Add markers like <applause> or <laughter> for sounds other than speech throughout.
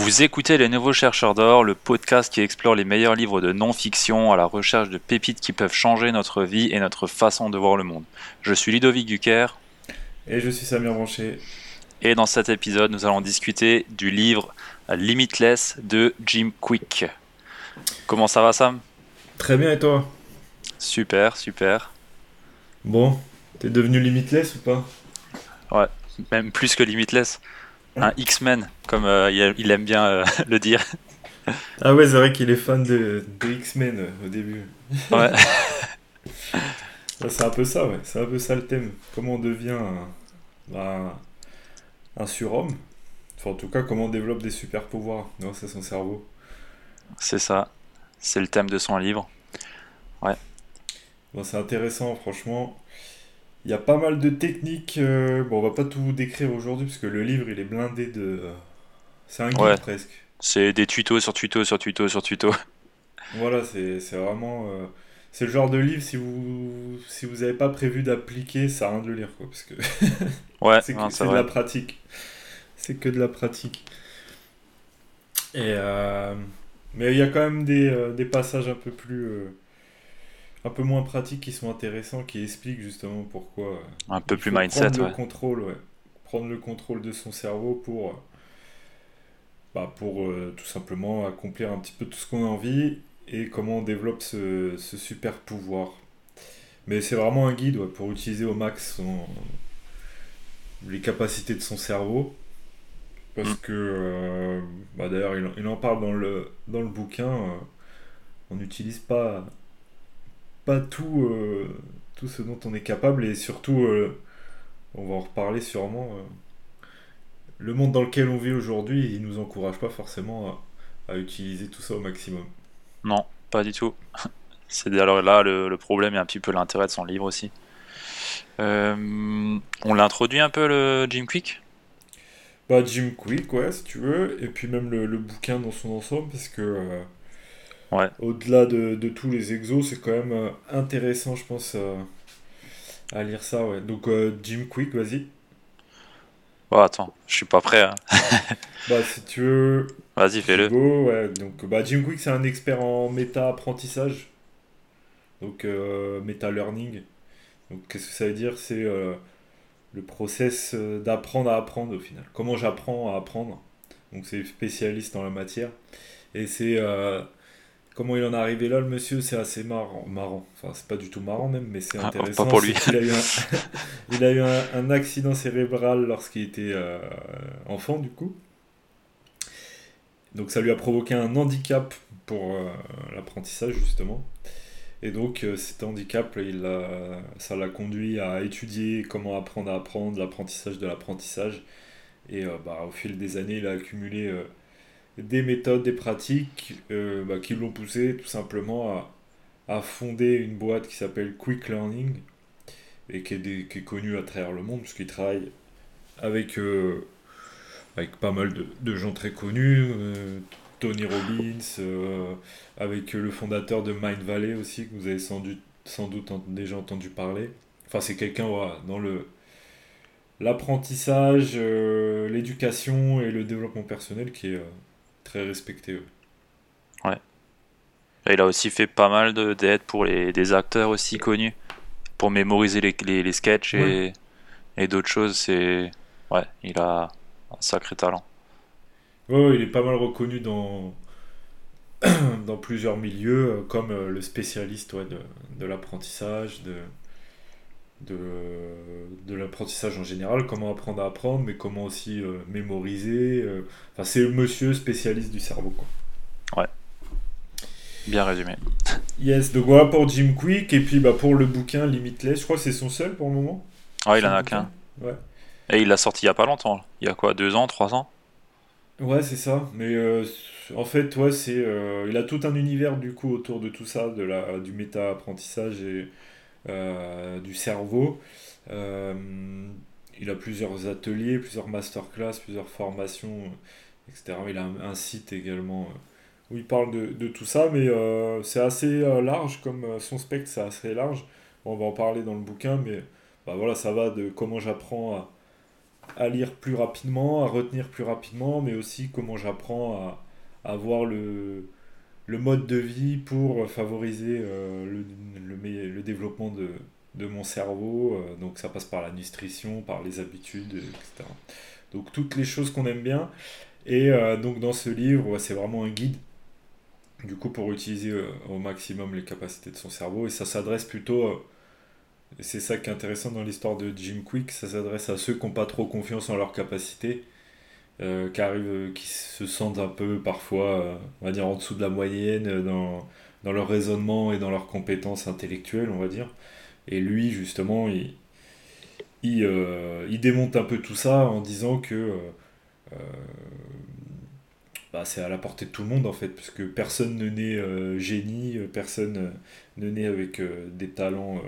Vous écoutez Les Nouveaux Chercheurs d'Or, le podcast qui explore les meilleurs livres de non-fiction à la recherche de pépites qui peuvent changer notre vie et notre façon de voir le monde. Je suis Ludovic Duquer. Et je suis Samir Branché. Et dans cet épisode, nous allons discuter du livre Limitless de Jim Quick. Comment ça va, Sam? Très bien, et toi? Super, super. Bon, t'es devenu Limitless ou pas? Ouais, même plus que Limitless un X-Men, comme euh, il aime bien euh, <laughs> le dire. Ah ouais, c'est vrai qu'il est fan de, X-Men euh, au début. <laughs> Ouais. c'est un peu ça, ouais. C'est un peu ça le thème. Comment on devient un, un surhomme. Enfin, en tout cas, comment on développe des super pouvoirs grâce à son cerveau. C'est ça. C'est le thème de son livre. Ouais. Bon, c'est intéressant, franchement. Il y a pas mal de techniques. Euh, bon, on va pas tout décrire aujourd'hui parce que le livre il est blindé de. C'est un guide presque. C'est des tutos sur tutos sur tutos sur tutos. <laughs> Voilà, c'est vraiment. Euh, c'est le genre de livre, si vous si vous n'avez pas prévu d'appliquer, ça a rien de le lire, quoi. Parce que. <laughs> ouais, c'est de la pratique. C'est que de la pratique. Et. Euh, mais il y a quand même des, des passages un peu plus un peu moins pratiques qui sont intéressants, qui expliquent justement pourquoi. Euh, un peu plus mindset, prendre le contrôle, ouais. Prendre le contrôle de son cerveau pour, euh, bah, pour euh, tout simplement accomplir un petit peu tout ce qu'on a envie et comment on développe ce, ce super pouvoir. Mais c'est vraiment un guide pour utiliser au max les capacités de son cerveau. Parce mm. que, bah, d'ailleurs, il, il, en parle dans le, dans le bouquin. on n'utilise pas pas tout, euh, tout ce dont on est capable et surtout, euh, on va en reparler sûrement, euh, le monde dans lequel on vit aujourd'hui, il nous encourage pas forcément à, utiliser tout ça au maximum. Non, pas du tout. <laughs> C'est alors là le, problème et un petit peu l'intérêt de son livre aussi. on l'introduit un peu le Jim Quick? Bah Jim Quick, ouais, si tu veux, et puis même le, le bouquin dans son ensemble, parce que au-delà de, tous les exos, c'est quand même euh, intéressant, je pense, euh, à lire ça. Ouais. Donc, euh, Jim Quick, vas-y. Oh, attends, je suis pas prêt. Hein. <laughs> bah, si tu veux. Vas-y, fais-le. Ouais. Donc, bah, Jim Quick, c'est un expert en méta-apprentissage. Donc, méta-learning. Donc, qu'est-ce que ça veut dire? C'est le process d'apprendre à apprendre au final. Comment j'apprends à apprendre. Donc, c'est spécialiste en la matière. Et c'est comment il en est arrivé là, le monsieur, c'est assez marrant. marrant. Enfin, c'est pas du tout marrant même, mais c'est ah, intéressant. pas pour lui. <laughs> Il a eu un, il a eu un, accident cérébral lorsqu'il était euh, enfant, du coup. Donc ça lui a provoqué un handicap pour euh, l'apprentissage, justement. Et donc euh, cet handicap, il a, ça l'a conduit à étudier comment apprendre à apprendre, l'apprentissage de l'apprentissage. Et bah, au fil des années, il a accumulé des méthodes, des pratiques euh, bah, qui l'ont poussé tout simplement à, fonder une boîte qui s'appelle Quick Learning et qui est, connue à travers le monde puisqu'il travaille avec, euh, avec pas mal de, gens très connus, euh, Tony Robbins, avec le fondateur de Mind Valley aussi que vous avez sans doute, sans doute déjà entendu parler. Enfin c'est quelqu'un dans le l'apprentissage, l'éducation et le développement personnel qui est très respecté. Ouais. il a aussi fait pas mal d'aide pour les, des acteurs aussi connus, pour mémoriser les, les, les sketchs et, et d'autres choses. C'est ouais, il a un sacré talent. Ouais, il est pas mal reconnu dans <clears throat> dans plusieurs milieux euh, comme euh, le spécialiste ouais, de, de l'apprentissage, de de, de l'apprentissage en général, comment apprendre à apprendre, mais comment aussi euh, mémoriser. Euh. Enfin, c'est le monsieur spécialiste du cerveau. Quoi. Ouais. Bien résumé. Yes, donc voilà pour Jim Quick, et puis bah, pour le bouquin Limitless, je crois que c'est son seul pour le moment. Ah, il en a qu'un. Ouais. Et il l'a sorti il y a pas longtemps. Il y a quoi, deux ans, trois ans? Ouais, c'est ça. Mais euh, en fait, ouais, c'est, il a tout un univers du coup autour de tout ça, de la, du méta-apprentissage et du cerveau. Euh, il a plusieurs ateliers, plusieurs masterclass, plusieurs formations, etc. Il a un, site également euh, où il parle de, de tout ça, mais c'est assez large, comme son spectre, c'est assez large. on va en parler dans le bouquin, mais bah voilà, ça va de comment j'apprends à lire plus rapidement, à retenir plus rapidement, mais aussi comment j'apprends à, avoir le, le mode de vie pour favoriser euh, le, le, développement de, de mon cerveau. Euh, donc ça passe par la nutrition, par les habitudes, etc. Donc toutes les choses qu'on aime bien. Et euh, donc dans ce livre, c'est vraiment un guide, du coup, pour utiliser au maximum les capacités de son cerveau. Et ça s'adresse plutôt c'est ça qui est intéressant dans l'histoire de Jim Quick, ça s'adresse à ceux qui n'ont pas trop confiance en leurs capacités, euh, qui, arrivent, qui se sentent un peu parfois, euh, on va dire, en dessous de la moyenne dans, dans leur raisonnement et dans leurs compétences intellectuelles, on va dire. Et lui, justement, il, il, euh, démonte un peu tout ça en disant que bah, c'est à la portée de tout le monde, en fait, parce que personne ne naît génie, personne ne naît avec des talents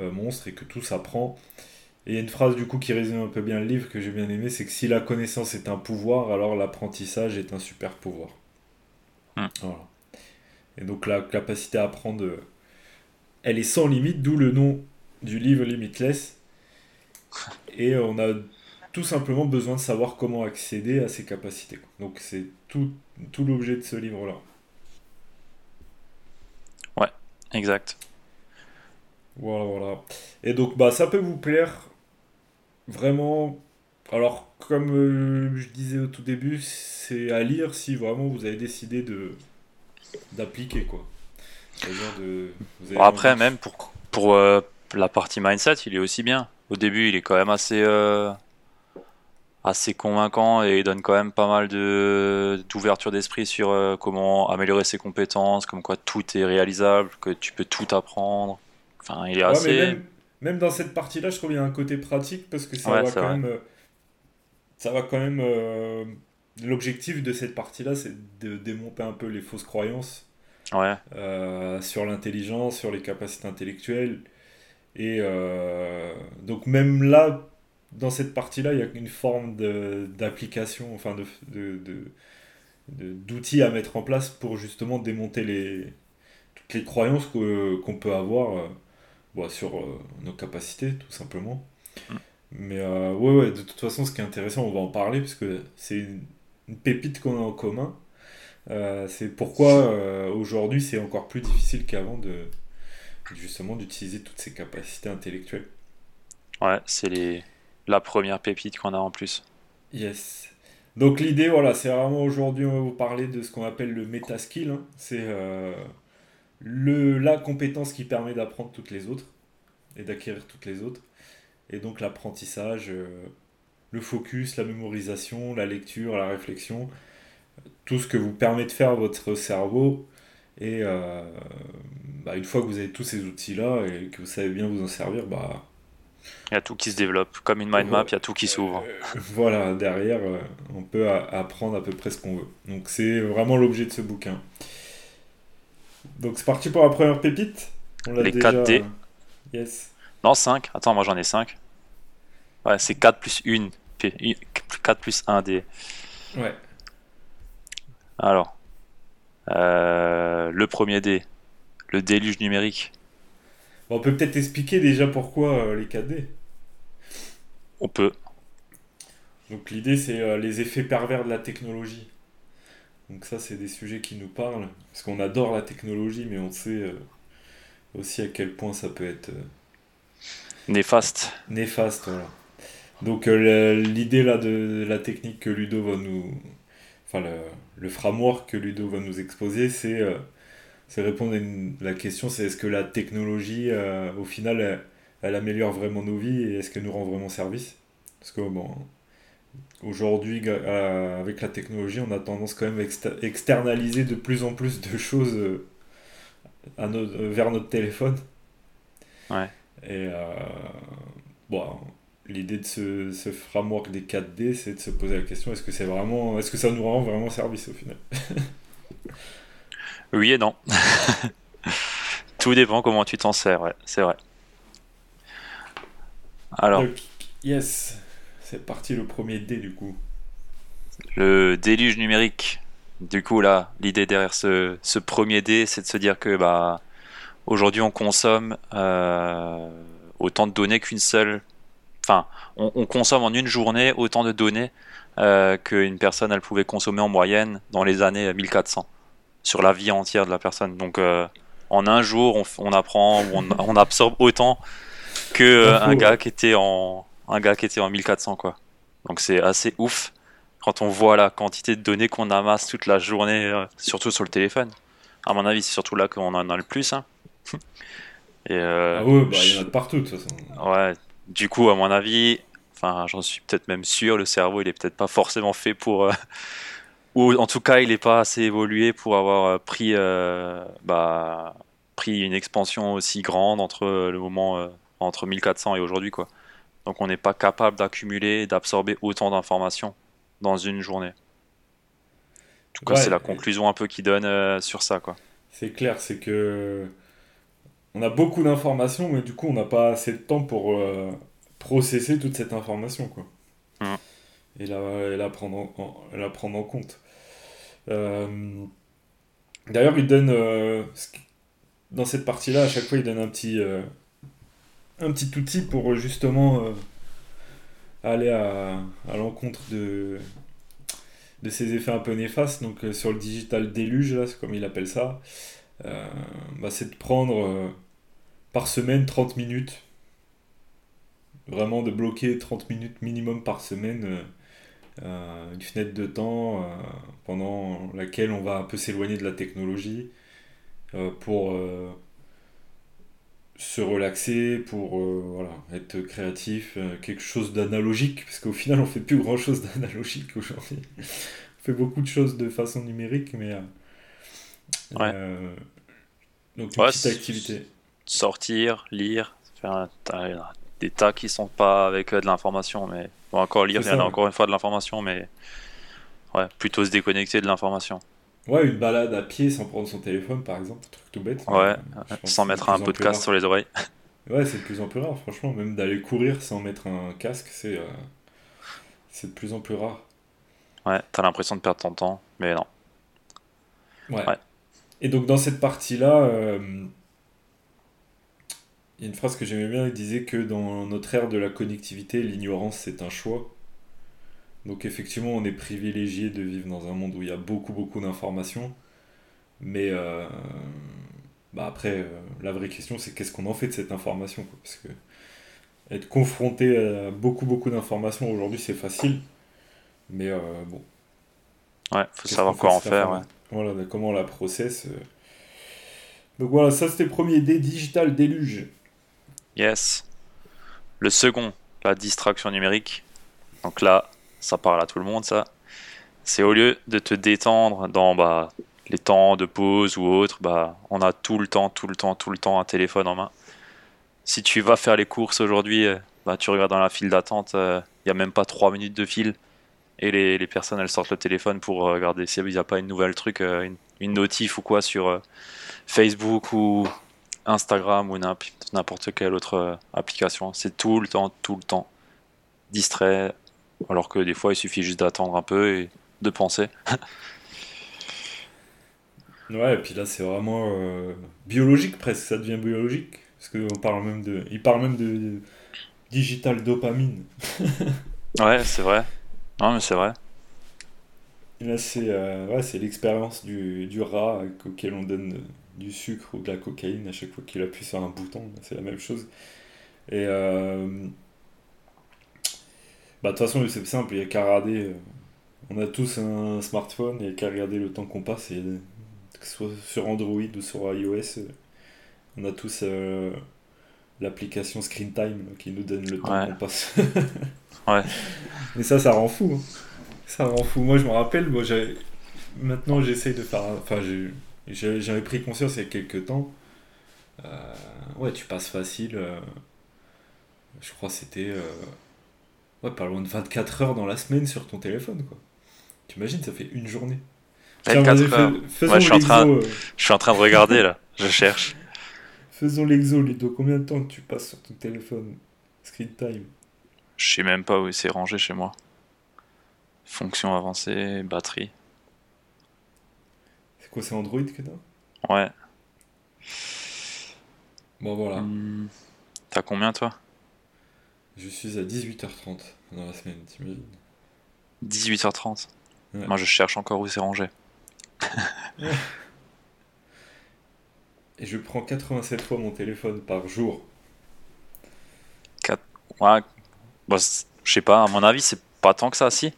euh, monstre et que tout s'apprend. Et il y a une phrase du coup qui résume un peu bien le livre que j'ai bien aimé, c'est que si la connaissance est un pouvoir, alors l'apprentissage est un super pouvoir. Hmm. Voilà. Et donc la capacité à apprendre, elle est sans limite, d'où le nom du livre Limitless. <laughs> Et on a tout simplement besoin de savoir comment accéder à ces capacités. Donc c'est tout, tout l'objet de ce livre-là. Ouais, exact. Voilà, voilà. Et donc, bah, ça peut vous plaire. Vraiment. Alors, comme euh, je disais au tout début, c'est à lire si vraiment vous avez décidé de d'appliquer, quoi. De, après, même pour, pour euh, la partie mindset, il est aussi bien. Au début, il est quand même assez, euh, assez convaincant et il donne quand même pas mal de, d'ouverture d'esprit sur comment améliorer ses compétences, comme quoi tout est réalisable, que tu peux tout apprendre il est assez. Même, dans cette partie-là, je trouve qu'il y a un côté pratique parce que ça va quand même. Euh, ça va quand même. Euh, l'objectif de cette partie-là, c'est de démonter un peu les fausses croyances euh, sur l'intelligence, sur les capacités intellectuelles. Et donc, même là, dans cette partie-là, il y a une forme d'application, enfin, de, d'outils à mettre en place pour justement démonter les, toutes les croyances qu'on peut avoir sur euh, nos capacités, tout simplement. Mm. Mais euh, ouais, ouais, de toute façon, ce qui est intéressant, on va en parler, parce que c'est une, pépite qu'on a en commun. Euh, c'est pourquoi aujourd'hui c'est encore plus difficile qu'avant de justement d'utiliser toutes ces capacités intellectuelles. Ouais, c'est les... la première pépite qu'on a en plus. Yes. Donc l'idée, voilà, c'est vraiment aujourd'hui on va vous parler de ce qu'on appelle le métaskill. Hein. C'est le, la compétence qui permet d'apprendre toutes les autres et d'acquérir toutes les autres. Et donc l'apprentissage, euh, le focus, la mémorisation, la lecture, la réflexion, tout ce que vous permet de faire votre cerveau. Et euh, bah, une fois que vous avez tous ces outils-là et que vous savez bien vous en servir, bah, il y a tout qui se développe. Comme une mind map, il y a tout qui s'ouvre. Euh, <laughs> voilà, derrière, on peut apprendre à peu près ce qu'on veut. Donc c'est vraiment l'objet de ce bouquin. Donc c'est parti pour la première pépite. On Les 4D. Yes. Non, 5. Attends, moi j'en ai 5. Ouais, c'est 4 plus 1. 4 plus 1 D. Ouais. Alors. Euh, le premier D. Le déluge numérique. on peut peut-être expliquer déjà pourquoi euh, les 4D. On peut. Donc l'idée c'est euh, les effets pervers de la technologie. Donc ça, c'est des sujets qui nous parlent, parce qu'on adore la technologie, mais on sait euh, aussi à quel point ça peut être... Euh, néfaste. Néfaste, voilà. Donc euh, l'idée là de la technique que Ludo va nous... Enfin, le, le framework que Ludo va nous exposer, c'est répondre à la question, c'est est-ce que la technologie, au final, elle, elle, améliore vraiment nos vies et est-ce qu'elle nous rend vraiment service? Parce que, bon, aujourd'hui, euh, avec la technologie, on a tendance quand même à externaliser de plus en plus de choses euh, à euh, vers notre téléphone. Ouais. Et bon, l'idée de ce, ce, framework des 4D, c'est de se poser la question est-ce que c'est vraiment, est-ce que ça nous rend vraiment service au final? <laughs> Oui et non. <laughs> Tout dépend comment tu t'en sers, ouais, c'est vrai. Alors. yes. C'est parti le premier dé du coup. Le déluge numérique. Du coup là, l'idée derrière ce, ce, premier dé, c'est de se dire que bah aujourd'hui on consomme euh, autant de données qu'une seule enfin, on, consomme en une journée autant de données euh, qu'une personne elle pouvait consommer en moyenne dans les années 1400 sur la vie entière de la personne. Donc en un jour, on, apprend, on, on, absorbe autant que un gars qui était en un gars qui était en 1400 quoi. Donc c'est assez ouf quand on voit la quantité de données qu'on amasse toute la journée, surtout sur le téléphone. À mon avis, c'est surtout là qu'on en a le plus. Hein. <laughs> Et euh, ah ouais, bah, il y en a de partout de toute façon. Ouais, du coup, à mon avis, enfin, j'en suis peut-être même sûr, le cerveau, il est peut-être pas forcément fait pour. Euh, <laughs> ou en tout cas, il n'est pas assez évolué pour avoir euh, pris, bah, pris une expansion aussi grande entre le moment entre 1400 et aujourd'hui, quoi. Donc, on n'est pas capable d'accumuler, d'absorber autant d'informations dans une journée. En tout cas, c'est la conclusion un peu qui donne sur ça, quoi. C'est clair, c'est que on a beaucoup d'informations, mais du coup, on n'a pas assez de temps pour euh, processer toute cette information, quoi. Mm. Et, la, la, prendre en, la prendre en compte. Euh, d'ailleurs, il donne, euh, dans cette partie-là, à chaque fois, il donne un petit, un petit outil pour justement aller à, à l'encontre de, de ces effets un peu néfastes. Donc, sur le digital déluge, là, comme il appelle ça. Bah, c'est de prendre par semaine 30 minutes. Vraiment de bloquer 30 minutes minimum par semaine, euh, euh, une fenêtre de temps euh, pendant laquelle on va un peu s'éloigner de la technologie pour se relaxer, pour voilà, être créatif, quelque chose d'analogique, parce qu'au final on fait plus grand chose d'analogique aujourd'hui. <laughs> on fait beaucoup de choses de façon numérique, mais... donc une petite activité sortir, lire, faire des tas qui sont pas avec euh, de l'information, mais bon, encore lire, il y en a encore une fois de l'information, mais ouais, plutôt se déconnecter de l'information. Ouais, une balade à pied sans prendre son téléphone, par exemple, un truc tout bête. Ouais, sans mettre un podcast sur les oreilles. Ouais, c'est de plus en plus rare, franchement. Même d'aller courir sans mettre un casque, c'est euh, c'est de plus en plus rare. Ouais, t'as l'impression de perdre ton temps, mais non. Ouais. Et donc dans cette partie-là, euh, il y a une phrase que j'aimais bien, il disait que dans notre ère de la connectivité, l'ignorance c'est un choix. Donc effectivement, on est privilégié de vivre dans un monde où il y a beaucoup beaucoup d'informations. Mais euh, bah après, euh, la vraie question c'est qu'est-ce qu'on en fait de cette information Parce que être confronté à beaucoup beaucoup d'informations aujourd'hui c'est facile. Mais euh, bon. Ouais, faut savoir quoi en faire. Ouais. Voilà, comment on la processe. Donc voilà, ça c'était le premier dé digital déluge. Yes. Le second, la distraction numérique. Donc là, ça parle à tout le monde, ça. C'est au lieu de te détendre dans bah, les temps de pause ou autre, bah, on a tout le temps, tout le temps, tout le temps un téléphone en main. Si tu vas faire les courses aujourd'hui, euh, bah, tu regardes dans la file d'attente, il euh, n'y a même pas 3 minutes de file. Et les, personnes, elles sortent le téléphone pour regarder s'il n'y a pas une nouvelle truc, euh, une, notif ou quoi sur Facebook ou, Instagram ou n'importe quelle autre euh, application. C'est tout le temps, tout le temps distrait, alors que des fois il suffit juste d'attendre un peu et de penser. <laughs> ouais, et puis là c'est vraiment euh, biologique presque, ça devient biologique. Parce qu'on parle même de. Il parle même de, digital dopamine. <laughs> ouais, c'est vrai. Non, mais c'est vrai. là, c'est euh, ouais, l'expérience du, du rat auquel on donne du sucre ou de la cocaïne à chaque fois qu'il appuie sur un bouton, c'est la même chose. Et euh, bah, de toute façon, c'est simple, il n'y a qu'à regarder. Euh, on a tous un smartphone, il n'y a qu'à regarder le temps qu'on passe, et, que ce soit sur Android ou sur iOS, euh, on a tous l'application Screen Time qui nous donne le temps qu'on passe. <laughs> ouais. Mais ça, ça rend fou. Hein. Ça rend fou. Moi, je me rappelle, moi, maintenant j'essaye de faire. Enfin, j'ai j'avais pris conscience il y a quelques temps. Euh, ouais, tu passes facile. Euh, je crois que c'était. Euh, ouais, pas loin de 24 heures dans la semaine sur ton téléphone, quoi. Tu imagines, ça fait une journée. 24 heures. je, suis en train, je suis en train de regarder là, je <laughs> cherche. Faisons l'exo, Ludo. Combien de temps tu passes sur ton téléphone? Screen time Je sais même pas où c'est rangé chez moi. Fonction avancée, batterie. C'est quoi, c'est Android que t'as? Ouais. Bon, voilà. T'as combien, toi? Je suis à 18h30 dans la semaine, t'imagines 18h30 Moi, je cherche encore où c'est rangé. <laughs> Et je prends 87 fois mon téléphone par jour. 4... Ouais. Bah, je sais pas, à mon avis, c'est pas tant que ça, si.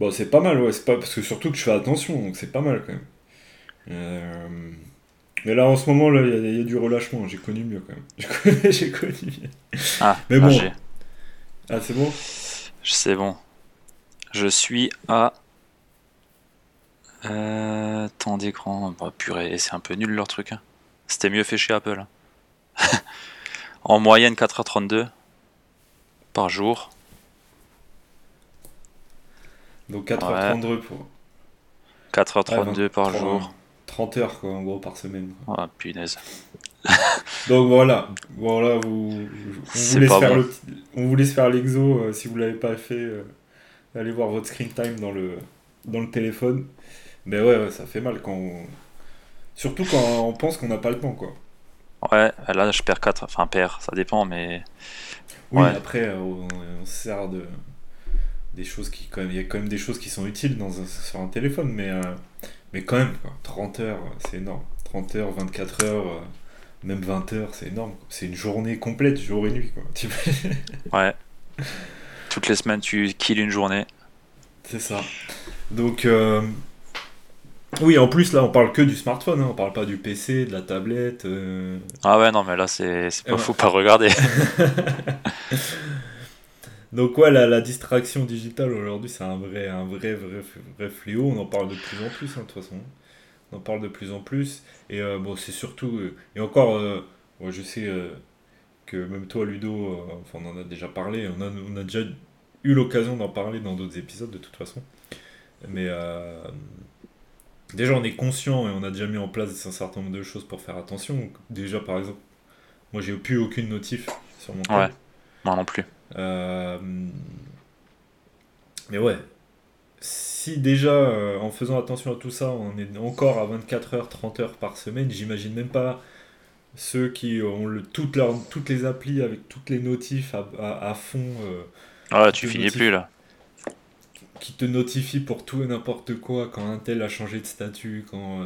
Bon, c'est pas mal, ouais. C'est pas... Parce que surtout que je fais attention, donc c'est pas mal quand même. Euh, mais là, en ce moment, il y, a du relâchement. J'ai connu mieux quand même. <laughs> J'ai connu mieux. Ah, mais bon. Ah, c'est bon? C'est bon. Je suis à. Euh, temps d'écran. Bah, purée, c'est un peu nul leur truc. Hein. C'était mieux fait chez Apple. Hein. <laughs> en moyenne, 4h32 par jour. Donc 4h32 pour. 4h32 par jour. 30 heures, quoi, en gros, par semaine. Ah, punaise. <laughs> Donc voilà, voilà vous, on, vous laisse faire le, on vous laisse faire l'exo euh, si vous l'avez pas fait. Euh, allez voir votre screen time dans le, dans le téléphone. Mais ouais, ça fait mal quand Surtout quand on pense qu'on n'a pas le temps, quoi. Ouais, là je perds 4, enfin perds, ça dépend, mais. Oui, après euh, on, se sert de des choses qui quand même il y a quand même des choses qui sont utiles dans sur un téléphone mais mais quand même, 30 heures, c'est énorme. 30 heures, 24 heures, euh, même 20 heures, c'est énorme. C'est une journée complète, jour et nuit. Quoi. <laughs> ouais. Toutes les semaines, tu kills une journée. C'est ça. Donc, euh, oui, en plus, là, on parle que du smartphone, hein. on parle pas du PC, de la tablette. Euh. Ah ouais, non, mais là, c'est pas, faut pas regarder. <laughs> Donc ouais, la, distraction digitale aujourd'hui, c'est un vrai, un vrai, vrai, vrai fléau. On en parle de plus en plus, hein, de toute façon. On en parle de plus en plus. Et euh, bon, c'est surtout... Euh, et encore, euh, je sais que même toi, Ludo, enfin, on en a déjà parlé. On a, on a déjà eu l'occasion d'en parler dans d'autres épisodes, de toute façon. Mais déjà, on est conscient et on a déjà mis en place un certain nombre de choses pour faire attention. Déjà, par exemple, moi, j'ai plus aucune notif sur mon téléphone. Ouais, moi non plus. Euh, mais ouais, si déjà euh, en faisant attention à tout ça, on est encore à 24 heures, 30 heures par semaine, j'imagine même pas ceux qui ont le, toutes, toutes les applis avec toutes les notifs à, fond. Euh, ah, tu finis plus là. Qui te notifie pour tout et n'importe quoi quand un tel a changé de statut, quand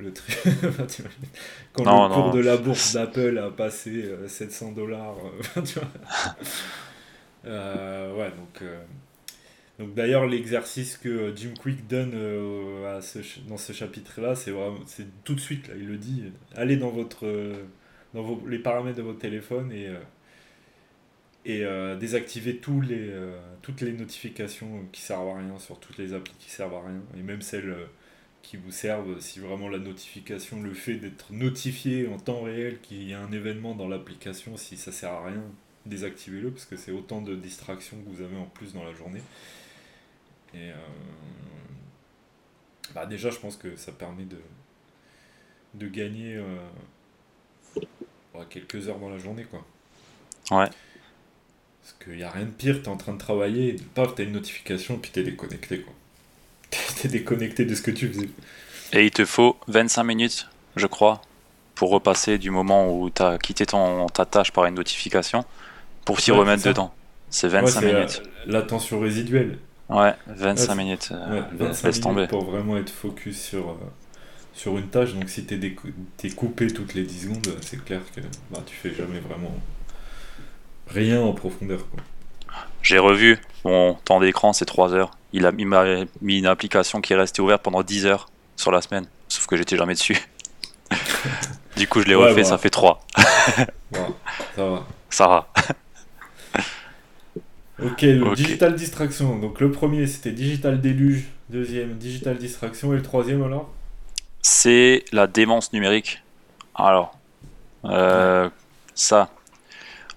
le <laughs> quand le cours de la bourse d'Apple a passé 700 dollars. <laughs> Euh, ouais, donc. Euh, donc d'ailleurs, l'exercice que Jim Quick donne euh, dans ce chapitre-là, c'est vraiment, c'est tout de suite là, il le dit. Allez dans votre, dans vos, les paramètres de votre téléphone et et désactivez tous les, toutes les notifications qui servent à rien sur toutes les applis qui servent à rien et même celles qui vous servent si vraiment la notification, le fait d'être notifié en temps réel qu'il y a un événement dans l'application, si ça sert à rien, désactivez-le parce que c'est autant de distractions que vous avez en plus dans la journée. Et euh, bah déjà, je pense que ça permet de, de gagner euh, quelques heures dans la journée. quoi. Ouais. Parce qu'il n'y a rien de pire, tu es en train de travailler, et paf, tu as une notification, puis tu es déconnecté. quoi. <laughs> tu es déconnecté de ce que tu faisais. Et il te faut 25 minutes, je crois, pour repasser du moment où tu as quitté ton, ta tâche par une notification pour s'y remettre dedans. C'est 25 minutes. L'attention résiduelle. Ouais, 25 minutes. Euh, 25 minutes tomber. pour vraiment être focus sur, euh, sur une tâche. Donc si tu es, coupé toutes les 10 secondes, c'est clair que bah, tu fais jamais vraiment rien en profondeur. J'ai revu mon temps d'écran, c'est 3 heures. Il m'a mis une application qui est restée ouverte pendant 10 heures sur la semaine. Sauf que j'étais jamais dessus. <laughs> du coup, je l'ai refait, ça fait 3. <laughs> ça va. Ça va. Ok, le digital distraction. Donc le premier c'était digital déluge, deuxième digital distraction et le troisième alors? C'est la démence numérique. Alors, euh, ça,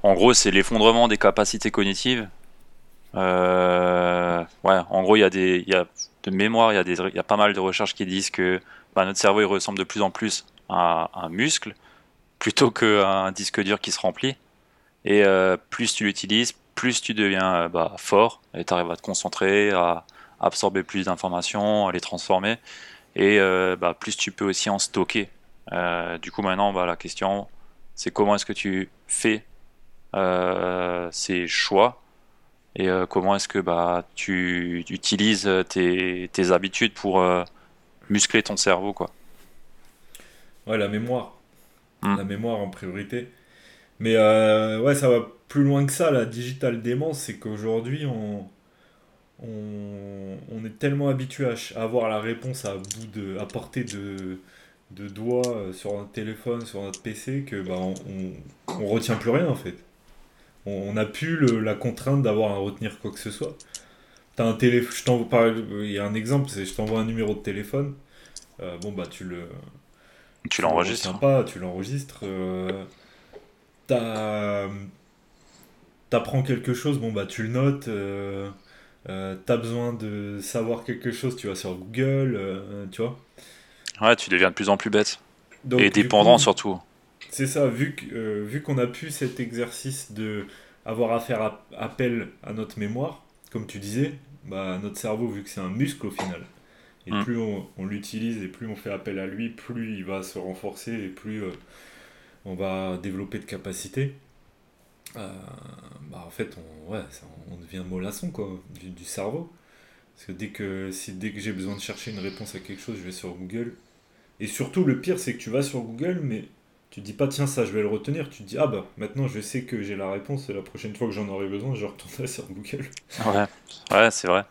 en gros c'est l'effondrement des capacités cognitives. Euh, ouais, en gros il y a des, y a de mémoire, il y a des, y a pas mal de recherches qui disent que bah, notre cerveau il ressemble de plus en plus à un muscle plutôt qu'à un disque dur qui se remplit. Et euh, plus tu l'utilises, plus tu deviens euh, bah, fort et tu arrives à te concentrer, à absorber plus d'informations, à les transformer. Et euh, bah, plus tu peux aussi en stocker. Euh, du coup, maintenant, bah, la question, c'est comment est-ce que tu fais ses choix et comment est-ce que bah, tu, utilises tes, tes, habitudes pour muscler ton cerveau. Quoi. Ouais, la mémoire. Hmm. La mémoire en priorité. Mais ouais, ça va plus loin que ça, la digital démence, c'est qu'aujourd'hui, on, on, est tellement habitué à, avoir la réponse à bout de, à portée de, de doigts euh, sur notre téléphone, sur notre PC, que bah, on, on, retient plus rien en fait. On n'a plus la contrainte d'avoir à retenir quoi que ce soit. As un téléphone, il y a un exemple, c'est je t'envoie un numéro de téléphone. Euh, bon bah tu le, tu l'enregistres. pas, tu l'enregistres. Euh, t'apprends quelque chose, bon bah tu le notes. Euh, euh, t'as besoin de savoir quelque chose, tu vas sur Google, euh, tu vois. Ouais, tu deviens de plus en plus bête. et dépendant surtout. C'est ça, vu vu qu'on a pu cet exercice de avoir à faire appel à notre mémoire, comme tu disais, bah, notre cerveau, vu que c'est un muscle au final, et mm. plus on, on l'utilise et plus on fait appel à lui, plus il va se renforcer et plus on va développer de capacités. Euh, bah en fait, on, ouais, on devient mollasson quoi, du, cerveau. Parce que dès que, si, dès que j'ai besoin de chercher une réponse à quelque chose, je vais sur Google. Et surtout, le pire, c'est que tu vas sur Google, mais tu dis pas, tiens, ça, je vais le retenir. Tu te dis, ah bah, maintenant, je sais que j'ai la réponse, et la prochaine fois que j'en aurai besoin, je retournerai sur Google. Ouais, ouais c'est vrai.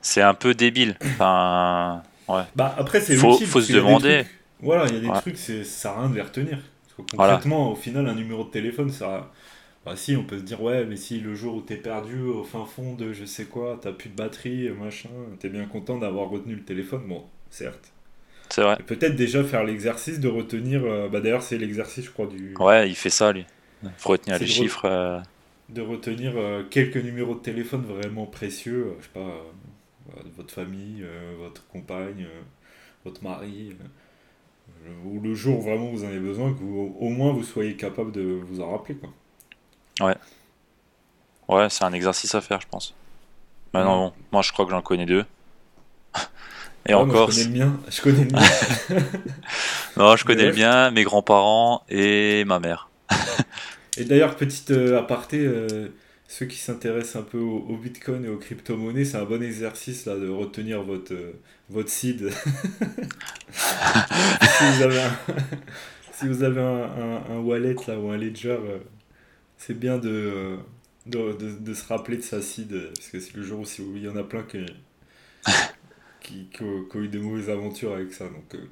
C'est un peu débile. Enfin, ouais. Bah, après, c'est faut, faut se demander. voilà, il y a des trucs, ça sert à rien de les retenir. Parce que concrètement, au final, un numéro de téléphone, ça bah si, on peut se dire, ouais, mais si le jour où t'es perdu au fin fond de je sais quoi, t'as plus de batterie, machin, t'es bien content d'avoir retenu le téléphone, bon, certes. C'est vrai. Peut-être déjà faire l'exercice de retenir, euh, bah d'ailleurs c'est l'exercice je crois du... Ouais, il fait ça lui. Il faut retenir les chiffres. Euh. De retenir euh, quelques numéros de téléphone vraiment précieux, je sais pas, votre famille, votre compagne, votre mari ou le jour où vraiment vous en avez besoin, que vous, au moins vous soyez capable de vous en rappeler. Quoi. Ouais. Ouais, c'est un exercice à faire, je pense. Non, bon, moi je crois que j'en connais deux. <laughs> Et encore. je connais le mien. Je connais le mien. <laughs> non, je connais le mien, mes grands-parents et ma mère. <laughs> et d'ailleurs, petite euh, aparté, euh, ceux qui s'intéressent un peu au, bitcoin et aux crypto-monnaies, c'est un bon exercice là de retenir votre, euh, votre seed. si vous avez un, si vous avez un, un, wallet là, ou un ledger c'est bien de, de, de, se rappeler de sa seed, parce que c'est le jour où il y en a plein qui, <laughs> qui, qui, ont, eu de mauvaises aventures avec ça. Donc, euh,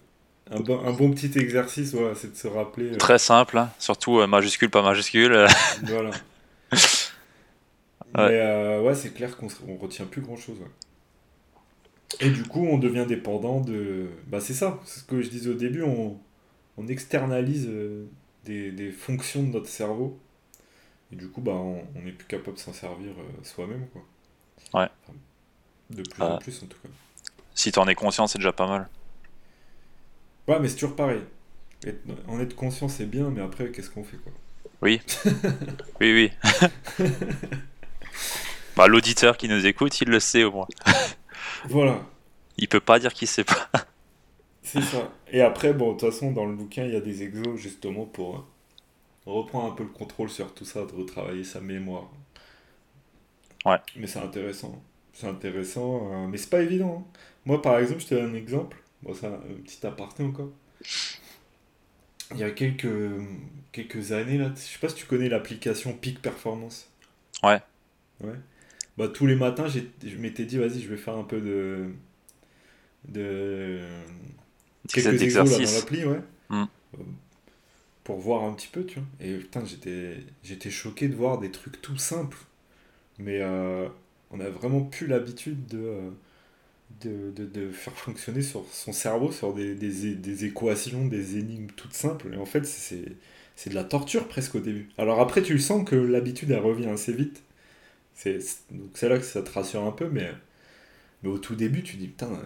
un, bon, un bon petit exercice, voilà, c'est de se rappeler. Euh, Très simple, hein. surtout euh, majuscule, pas majuscule. <laughs> voilà. Mais ouais, c'est clair qu'on on retient plus grand chose. Et du coup, on devient dépendant de. Bah, c'est ça, c'est ce que je disais au début, on, on externalise des, des fonctions de notre cerveau et du coup, bah, on n'est plus capable de s'en servir euh, soi-même. Quoi. Ouais. de plus en plus, en tout cas. Si tu en es conscient, c'est déjà pas mal. Ouais, mais c'est toujours pareil. en être conscient, c'est bien, mais après, qu'est-ce qu'on fait quoi? Oui. <laughs> oui, oui. <laughs> bah, L'auditeur qui nous écoute, il le sait au moins. voilà. Il peut pas dire qu'il sait pas. c'est ça. Et après, bon, de toute façon, dans le bouquin, il y a des exos justement pour reprendre un peu le contrôle sur tout ça, de retravailler sa mémoire. Ouais. Mais c'est intéressant. C'est intéressant, euh, mais c'est pas évident. Hein. Moi, par exemple, je te donne un exemple. Bon, c'est un, petit aparté encore. Il y a quelques, quelques années, là, je sais pas si tu connais l'application Peak Performance. Ouais. Ouais. Bah, tous les matins, je m'étais dit, vas-y, je vais faire un peu de. de. quelques exercices dans l'appli, ouais. Hmm. Pour voir un petit peu, tu vois. Et putain, j'étais, j'étais choqué de voir des trucs tout simples. Mais euh, on a vraiment plus l'habitude de, euh, de, de, de, faire fonctionner sur son cerveau sur des, des, des, équations, des énigmes toutes simples. Et en fait, c'est, c'est de la torture presque au début. Alors après, tu sens que l'habitude, elle revient assez vite. C'est, donc c'est là que ça te rassure un peu, mais, mais au tout début, tu dis, putain, euh,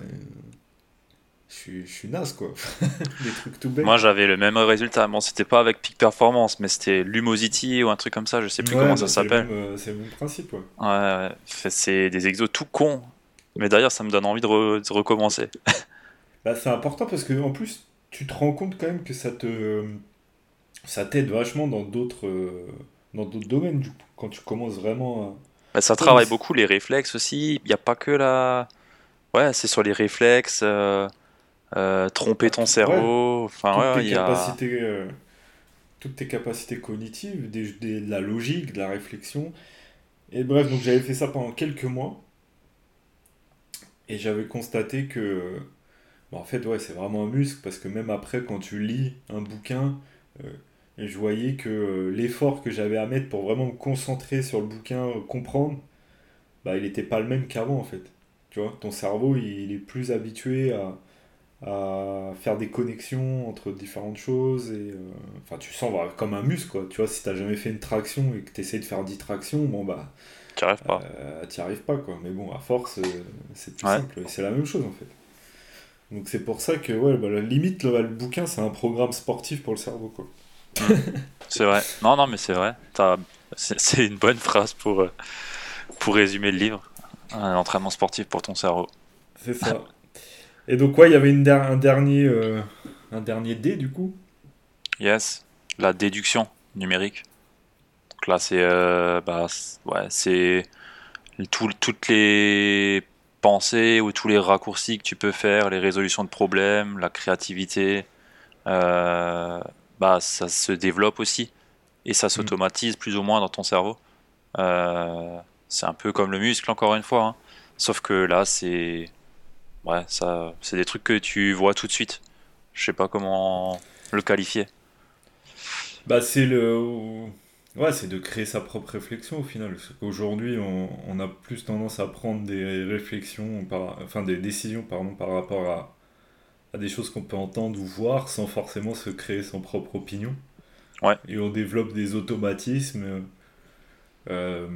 je suis, naze quoi. <laughs> Des trucs tout bêtes. Moi j'avais le même résultat. Bon, c'était pas avec Peak Performance, mais c'était Lumosity ou un truc comme ça, je sais plus comment ça s'appelle. Euh, c'est le même principe, ouais. Ouais, c'est des exos tout cons. Mais d'ailleurs, ça me donne envie de, recommencer. <laughs> bah, c'est important parce que en plus, tu te rends compte quand même que ça te. Ça t'aide vachement dans d'autres dans d'autres domaines, du coup, quand tu commences vraiment à... Bah, ça travaille beaucoup les réflexes aussi. Il n'y a pas que la. Ouais, c'est sur les réflexes, euh, euh, tromper ton cerveau. Enfin, ouais, il y a... Euh, toutes tes capacités cognitives, des, de la logique, de la réflexion. Et bref, donc j'avais fait ça pendant quelques mois. Et j'avais constaté que. Bon, en fait, ouais, c'est vraiment un muscle parce que même après, quand tu lis un bouquin, je voyais que l'effort que j'avais à mettre pour vraiment me concentrer sur le bouquin, comprendre, bah, il n'était pas le même qu'avant en fait. Tu vois, ton cerveau, il, est plus habitué à, à, faire des connexions entre différentes choses. Et, euh, enfin, tu sens comme un muscle, quoi. Tu vois, si tu n'as jamais fait une traction et que tu essaies de faire 10 tractions, bon, bah. Tu arrives pas. Euh, tu arrives pas, quoi. Mais bon, à force, euh, c'est plus simple. c'est la même chose, en fait. Donc, c'est pour ça que, ouais, bah, la limite, le, le bouquin, c'est un programme sportif pour le cerveau, quoi. <laughs> c'est vrai. Non, non, mais c'est vrai. C'est une bonne phrase pour, pour résumer le livre un entraînement sportif pour ton cerveau. C'est ça. <laughs> Et donc, ouais, il y avait une un, dernier, euh, un dernier D du coup Yes, la déduction numérique. Donc là, c'est euh, bah, ouais, c'est toutes les pensées ou tous les raccourcis que tu peux faire, les résolutions de problèmes, la créativité, euh, bah, ça se développe aussi et ça mm. s'automatise plus ou moins dans ton cerveau. C'est un peu comme le muscle, encore une fois. Hein. Sauf que là, c'est. Ouais, ça, c'est des trucs que tu vois tout de suite. Je sais pas comment le qualifier. Bah, c'est le. Ouais, c'est de créer sa propre réflexion au final. On, on, a plus tendance à prendre des réflexions, par... enfin des décisions pardon, par rapport à, à des choses qu'on peut entendre ou voir sans forcément se créer son propre opinion. Ouais. Et on développe des automatismes. Euh,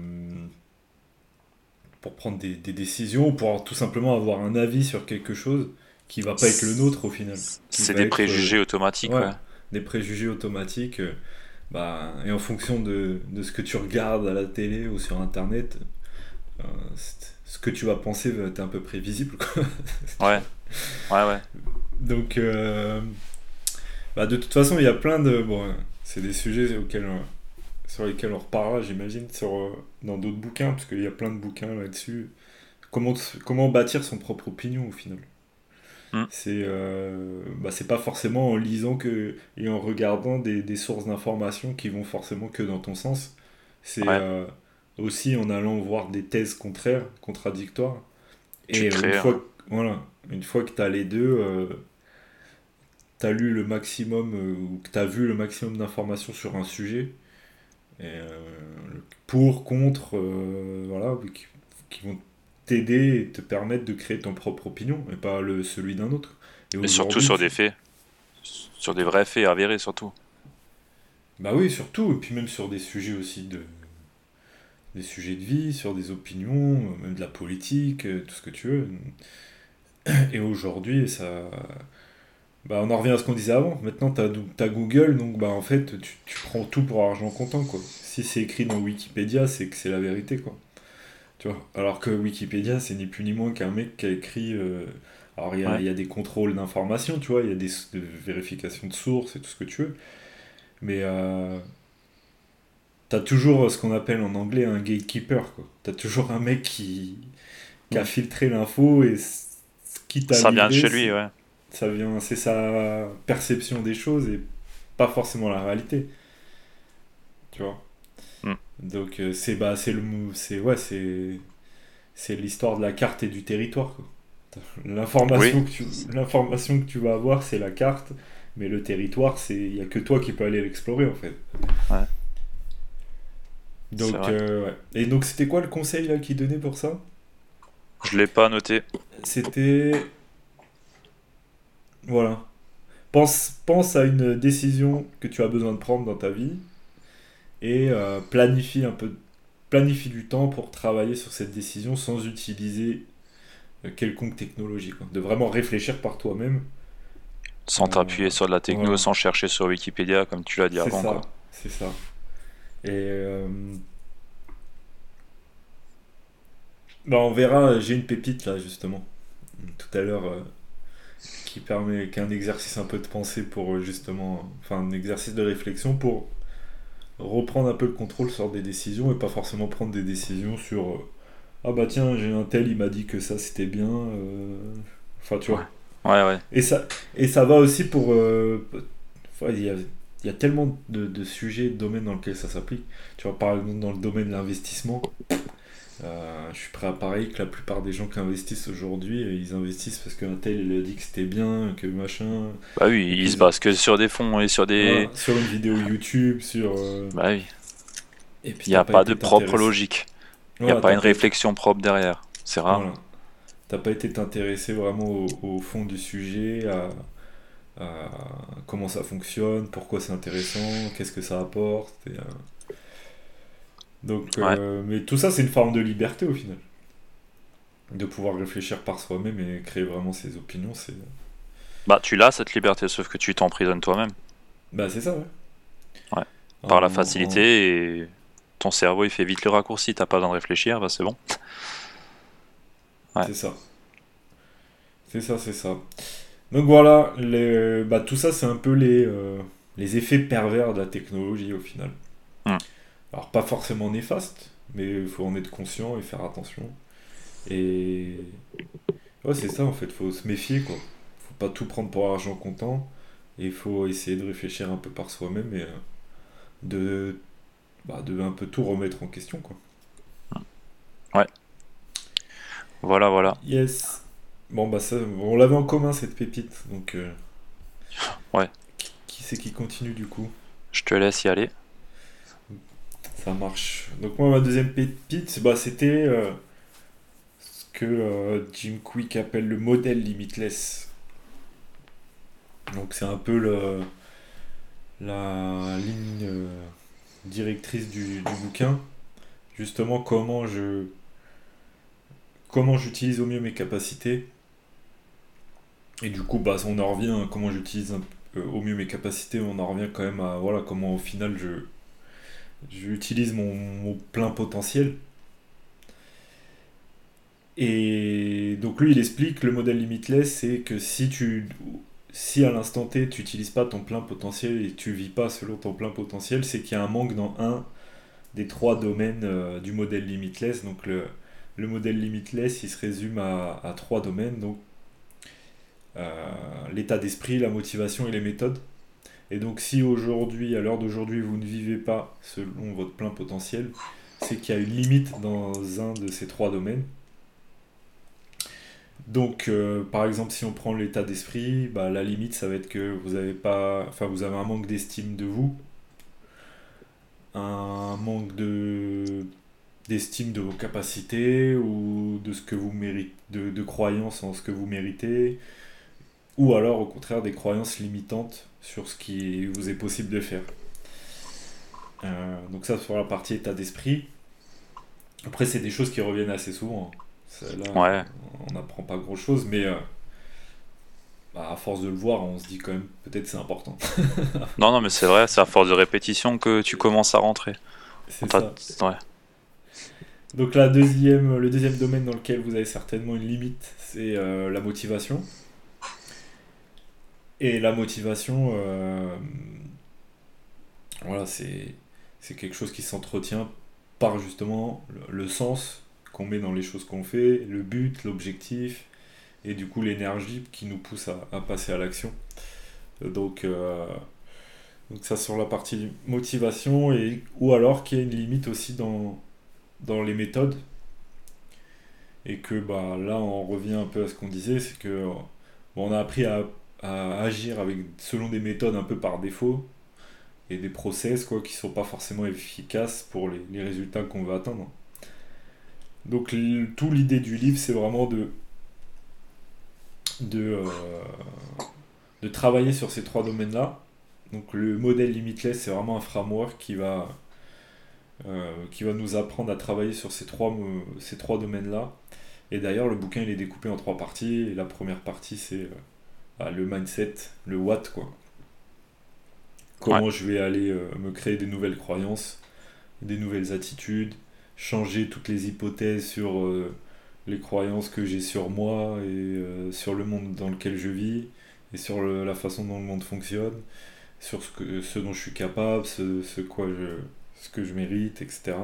pour prendre des, des, décisions, pour tout simplement avoir un avis sur quelque chose qui va pas être le nôtre au final. C'est des préjugés euh, automatiques. Des préjugés automatiques. Euh, bah, et en fonction de, de, ce que tu regardes à la télé ou sur Internet, euh, ce que tu vas penser va être un peu prévisible. <laughs> ouais. Ouais, ouais. Donc, bah, de toute façon, il y a plein de... Bon, c'est des sujets auxquels sur lesquels on reparlera, j'imagine, sur, euh, dans d'autres bouquins, parce qu'il y a plein de bouquins là-dessus. Comment, comment bâtir son propre opinion au final mm. C'est euh, bah, pas forcément en lisant que, et en regardant des, des sources d'informations qui vont forcément que dans ton sens. C'est euh, aussi en allant voir des thèses contraires, contradictoires. et une, fois, voilà, une fois que tu as les deux, tu as lu le maximum, ou que tu as vu le maximum d'informations sur un sujet, euh, pour, contre, euh, voilà, qui, vont t'aider et te permettre de créer ton propre opinion et pas le, celui d'un autre. Et, surtout sur des faits, sur des vrais faits avérés surtout. Bah oui, surtout, et puis même sur des sujets aussi de des sujets de vie, sur des opinions, même de la politique, euh, tout ce que tu veux. Et aujourd'hui, ça, bah, on en revient à ce qu'on disait avant. Maintenant, tu as, Google, donc bah, en fait, tu, tu, prends tout pour argent comptant. Quoi. Si c'est écrit dans Wikipédia, c'est que c'est la vérité. Quoi. Tu vois? Alors que Wikipédia, c'est ni plus ni moins qu'un mec qui a écrit. Euh, alors, il y, a, y a des contrôles d'information, tu vois, il y a des, vérifications de sources et tout ce que tu veux. Mais euh, tu as toujours ce qu'on appelle en anglais un gatekeeper. Tu as toujours un mec qui, qui a filtré l'info et qui t'a. Ça vient de chez lui, ouais ça vient, c'est sa perception des choses et pas forcément la réalité. Tu vois. Hmm. Donc euh, c'est bah c'est le c'est ouais c'est c'est l'histoire de la carte et du territoire. <laughs> L'information que tu l'information que tu vas avoir c'est la carte, mais le territoire c'est il y a que toi qui peux aller l'explorer en fait. Ouais. Donc euh, ouais. et donc c'était quoi le conseil là qu'il donnait pour ça? Je l'ai pas noté. C'était voilà. Pense, pense à une décision que tu as besoin de prendre dans ta vie et euh, planifie un peu planifie du temps pour travailler sur cette décision sans utiliser euh, quelconque technologie. De vraiment réfléchir par toi-même. Sans euh, t'appuyer sur de la techno, sans chercher sur Wikipédia, comme tu l'as dit avant. C'est ça. Et bah, on verra, j'ai une pépite là justement. Tout à l'heure, qui permet qu'un exercice un peu de pensée pour euh, justement, enfin un exercice de réflexion pour reprendre un peu le contrôle sur des décisions et pas forcément prendre des décisions sur euh, ah bah tiens j'ai un tel il m'a dit que ça c'était bien euh, enfin tu vois. Ouais. Ouais, et ça et ça va aussi pour il y a, il y a tellement de, de, sujets de domaines dans lesquels ça s'applique. Tu vois par exemple dans le domaine de l'investissement euh, je suis prêt à parier que la plupart des gens qui investissent aujourd'hui, euh, ils investissent parce qu'un tel il a dit que c'était bien, que machin. Bah oui, ils se basent que sur des fonds et sur des. sur une vidéo YouTube, sur. Euh, bah oui. Et puis il n'y a pas, de propre logique. Il n'y a pas une réflexion propre derrière. C'est rare. Voilà. T'as pas été t'intéresser vraiment au, fond du sujet, à, comment ça fonctionne, pourquoi c'est intéressant, qu'est-ce que ça apporte. Et, donc, euh, mais tout ça, c'est une forme de liberté au final. De pouvoir réfléchir par soi-même et créer vraiment ses opinions, c'est. Bah, tu l'as cette liberté, sauf que tu t'emprisonnes toi-même. Bah, c'est ça, ouais. Ouais. Par la facilité et ton cerveau il fait vite le raccourci, t'as pas besoin de réfléchir, bah c'est bon. Ouais. C'est ça. C'est ça, c'est ça. Donc voilà, les... bah, tout ça c'est un peu les, euh, les effets pervers de la technologie au final. Hum. Alors pas forcément néfaste, mais il faut en être conscient et faire attention. Et ouais, c'est ça en fait, faut se méfier quoi. Faut pas tout prendre pour argent comptant. Et il faut essayer de réfléchir un peu par soi-même et euh, de, bah, de un peu tout remettre en question quoi. Ouais. Voilà, voilà. Yes. Bon bah ça, on l'avait en commun cette pépite, donc. Euh, ouais. Qui, qui c'est qui continue du coup? Je te laisse y aller. Ça marche. Donc moi, ma deuxième pépite, bah, c'était euh, ce que euh, Jim Quick appelle le modèle limitless. Donc c'est un peu le, la ligne euh, directrice du, bouquin. Justement, comment je comment j'utilise au mieux mes capacités. Et du coup, bah, on en revient, comment j'utilise au mieux mes capacités, on en revient quand même à voilà, comment au final je, j'utilise mon, plein potentiel. Et donc lui, il explique le modèle limitless, c'est que si tu, si à l'instant T, tu n'utilises pas ton plein potentiel et tu vis pas selon ton plein potentiel, c'est qu'il y a un manque dans un des trois domaines euh, du modèle limitless. Donc le, le, modèle limitless, il se résume à, à trois domaines. Donc euh, l'état d'esprit, la motivation et les méthodes. Et donc si aujourd'hui, à l'heure d'aujourd'hui, vous ne vivez pas selon votre plein potentiel, c'est qu'il y a une limite dans un de ces trois domaines. Donc, euh, par exemple, si on prend l'état d'esprit, bah, la limite, ça va être que vous avez pas, enfin, vous avez un manque d'estime de vous, un manque de d'estime de vos capacités ou de ce que vous méritez, de, de croyance en ce que vous méritez, ou alors au contraire des croyances limitantes sur ce qui vous est possible de faire. Euh, donc ça sur la partie état d'esprit. Après c'est des choses qui reviennent assez souvent. Là, on n'apprend pas grand chose, mais euh, bah, à force de le voir, on se dit quand même peut-être c'est important. <laughs> non non mais c'est vrai, c'est à force de répétition que tu commences à rentrer. C'est ça. Donc la deuxième, le deuxième domaine dans lequel vous avez certainement une limite, c'est euh, la motivation. Et la motivation, euh, voilà, c'est, quelque chose qui s'entretient par justement le, sens qu'on met dans les choses qu'on fait, le but, l'objectif, et du coup l'énergie qui nous pousse à, passer à l'action. Donc, euh, donc ça sur la partie motivation, et, ou alors qu'il y a une limite aussi dans, dans les méthodes. Et que bah, là on revient un peu à ce qu'on disait, c'est que on a appris à à agir avec, selon des méthodes un peu par défaut et des process quoi, qui sont pas forcément efficaces pour les, les résultats qu'on veut atteindre. Donc tout l'idée du livre c'est vraiment de, de, euh, de travailler sur ces trois domaines-là. Donc le modèle Limitless c'est vraiment un framework qui va, euh, qui va nous apprendre à travailler sur ces trois, ces trois domaines-là. Et d'ailleurs le bouquin il est découpé en trois parties. Et la première partie c'est... Euh, le mindset, le what, quoi. Comment je vais aller euh, me créer des nouvelles croyances, des nouvelles attitudes, changer toutes les hypothèses sur euh, les croyances que j'ai sur moi et euh, sur le monde dans lequel je vis et sur la façon dont le monde fonctionne. sur ce, que, ce dont je suis capable, ce, ce, quoi je, ce que je mérite, etc.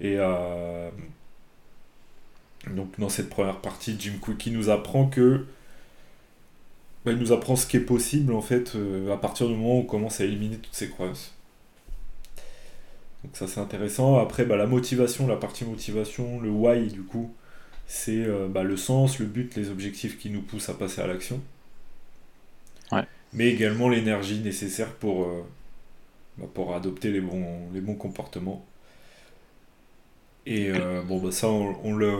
Et donc dans cette première partie, Jim Cookie nous apprend que bah, il nous apprend ce qui est possible en fait à partir du moment où on commence à éliminer toutes ces croyances. Donc ça c'est intéressant. Après bah, la motivation, la partie motivation, le why du coup, c'est euh, bah, le sens, le but, les objectifs qui nous poussent à passer à l'action. Mais également l'énergie nécessaire pour, euh, bah, pour adopter les bons, les bons comportements. Et euh, bon bah ça on, le.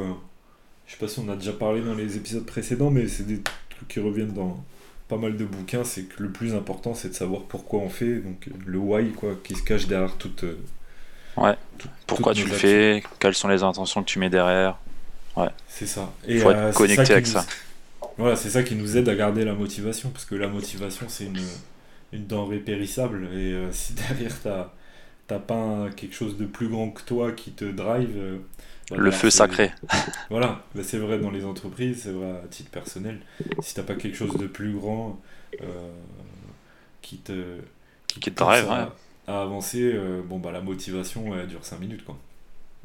Je sais pas si on a déjà parlé dans les épisodes précédents, mais c'est des trucs qui reviennent dans pas mal de bouquins, c'est que le plus important c'est de savoir pourquoi on fait, donc le why quoi, qui se cache derrière toute Ouais. Pourquoi tu le fais Quelles sont les intentions que tu mets derrière Ouais. C'est ça. Et faut être euh, connecté avec ça. Voilà, c'est ça qui nous aide à garder la motivation, parce que la motivation, c'est une, une denrée périssable. Et euh, <laughs> si derrière, t'as t'as pas quelque chose de plus grand que toi qui te drive. Euh, bah, le feu sacré. <laughs> voilà, c'est vrai dans les entreprises, c'est vrai à titre personnel. Si t'as pas quelque chose de plus grand qui te. Qui, te ouais à avancer, euh, bon bah la motivation elle dure 5 minutes quoi.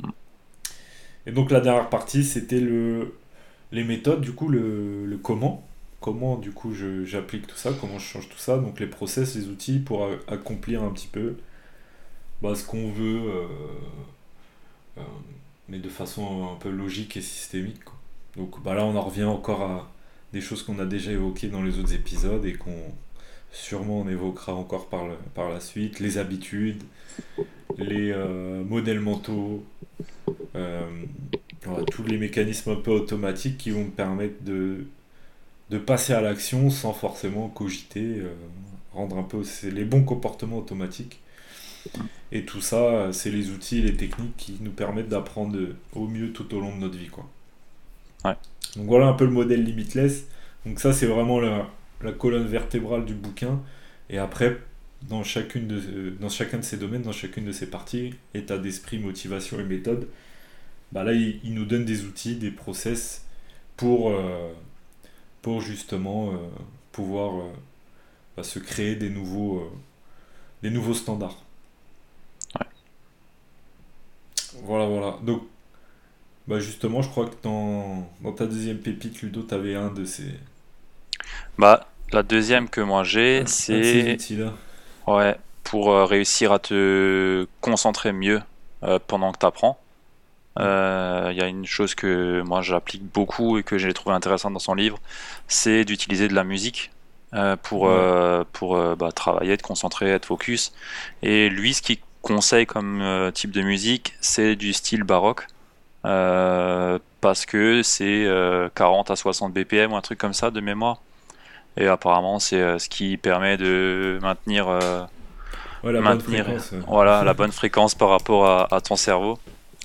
Mm. Et donc la dernière partie c'était le les méthodes du coup le, le comment comment du coup j'applique tout ça, comment je change tout ça, donc les process, les outils pour accomplir un petit peu bah, ce qu'on veut, euh, euh, mais de façon un peu logique et systémique. Donc bah, là on en revient encore à des choses qu'on a déjà évoquées dans les autres épisodes et qu'on sûrement on évoquera encore par, par la suite, les habitudes, les euh, modèles mentaux, euh, tous les mécanismes un peu automatiques qui vont me permettre de, de passer à l'action sans forcément cogiter, euh, rendre un peu les bons comportements automatiques. Et tout ça, c'est les outils, les techniques qui nous permettent d'apprendre au mieux tout au long de notre vie. Quoi. Donc voilà un peu le modèle limitless. Donc ça, c'est vraiment la, la colonne vertébrale du bouquin. Et après, dans, chacune de, dans chacun de ces domaines, dans chacune de ces parties, état d'esprit, motivation et méthode, bah là, il, nous donne des outils, des process pour, euh, pour justement euh, pouvoir euh, bah, se créer des nouveaux, des nouveaux standards. Voilà, voilà. Donc, bah justement, je crois que dans, dans ta deuxième pépite, Ludo, tu avais un de ces, bah, la deuxième que moi j'ai, c'est. Ouais, pour euh, réussir à te concentrer mieux euh, pendant que tu apprends. Euh, il y a une chose que moi j'applique beaucoup et que j'ai trouvé intéressante dans son livre, c'est d'utiliser de la musique pour, pour bah, travailler, te concentrer, être focus. Et lui, ce qu'il conseille comme type de musique, c'est du style baroque. parce que c'est 40 à 60 BPM ou un truc comme ça de mémoire. Et apparemment, c'est euh, ce qui permet de maintenir, euh, la, maintenir bonne voilà, <laughs> la bonne fréquence par rapport à, ton cerveau.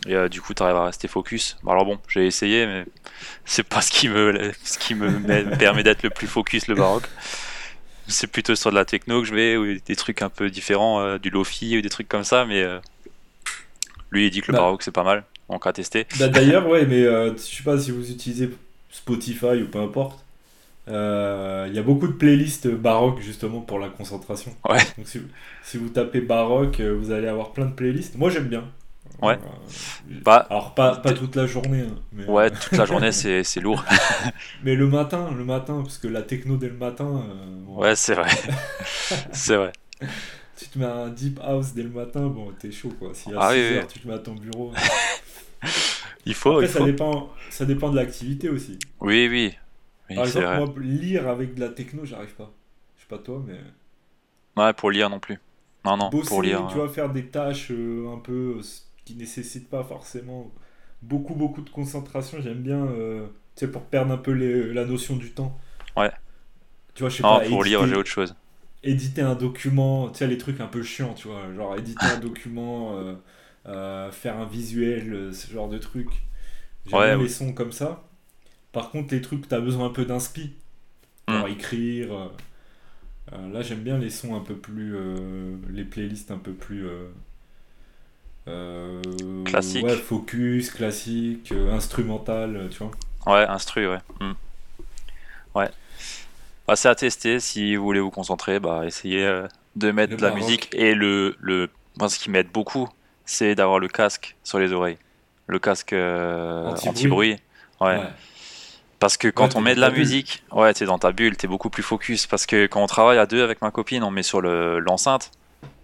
Et euh, du coup, tu arrives à rester focus. Alors bon, j'ai essayé, mais <laughs> c'est pas ce qui me, <laughs> ce qui me permet d'être le plus focus, le baroque. C'est plutôt sur de la techno que je vais, ou des trucs un peu différents, du lofi ou des trucs comme ça, mais lui, il dit que le bah. baroque, c'est pas mal. Donc à tester. Bah, d'ailleurs, ouais, mais je sais pas si vous utilisez Spotify ou peu importe. Euh, il y a beaucoup de playlists baroques justement pour la concentration. Ouais. Donc si, vous tapez baroque, euh, vous allez avoir plein de playlists. Moi j'aime bien. Ouais. Euh, bah, Alors pas, pas toute la journée. Hein, mais... Ouais, toute la journée <laughs> c'est, c'est lourd. <laughs> mais le matin, le matin, parce que la techno dès le matin. Ouais, c'est vrai. <laughs> c'est vrai. Tu te mets un deep house dès le matin, bon, t'es chaud quoi. Si à 6 ah heures, tu te mets à ton bureau. il faut. Après, ça, faut. Dépend, ça dépend de l'activité aussi. Oui, oui. Par exemple, moi, lire avec de la techno, j'arrive pas. Je sais pas toi, mais. Ouais, pour lire non plus. Non, non, pour lire. Tu vas faire des tâches euh, un peu euh, qui nécessitent pas forcément beaucoup, beaucoup de concentration. J'aime bien, euh, tu sais, pour perdre un peu la notion du temps. Ouais. Tu vois, je sais non, pour lire, j'ai autre chose. Éditer un document, tu sais, les trucs un peu chiants, tu vois. Genre, éditer un document, faire un visuel, ce genre de trucs. J'aime ouais, les sons comme ça. Par contre, les trucs, tu as besoin un peu d'inspi pour hmm. écrire. Euh, euh, là, j'aime bien les sons un peu plus. Euh, les playlists un peu plus. Classique. Ouais, focus, classique, instrumental, tu vois. Ouais, instru, ouais. Hmm. Ouais. bah, c'est à tester. Si vous voulez vous concentrer, bah, essayez euh, de mettre de la musique. Et le, le, moi, ce qui m'aide beaucoup, c'est d'avoir le casque sur les oreilles. Le casque euh, anti-bruit. ouais. Parce que quand on met de la musique, ouais, t'es dans ta bulle, t'es beaucoup plus focus. Parce que quand on travaille à deux avec ma copine, on met sur l'enceinte,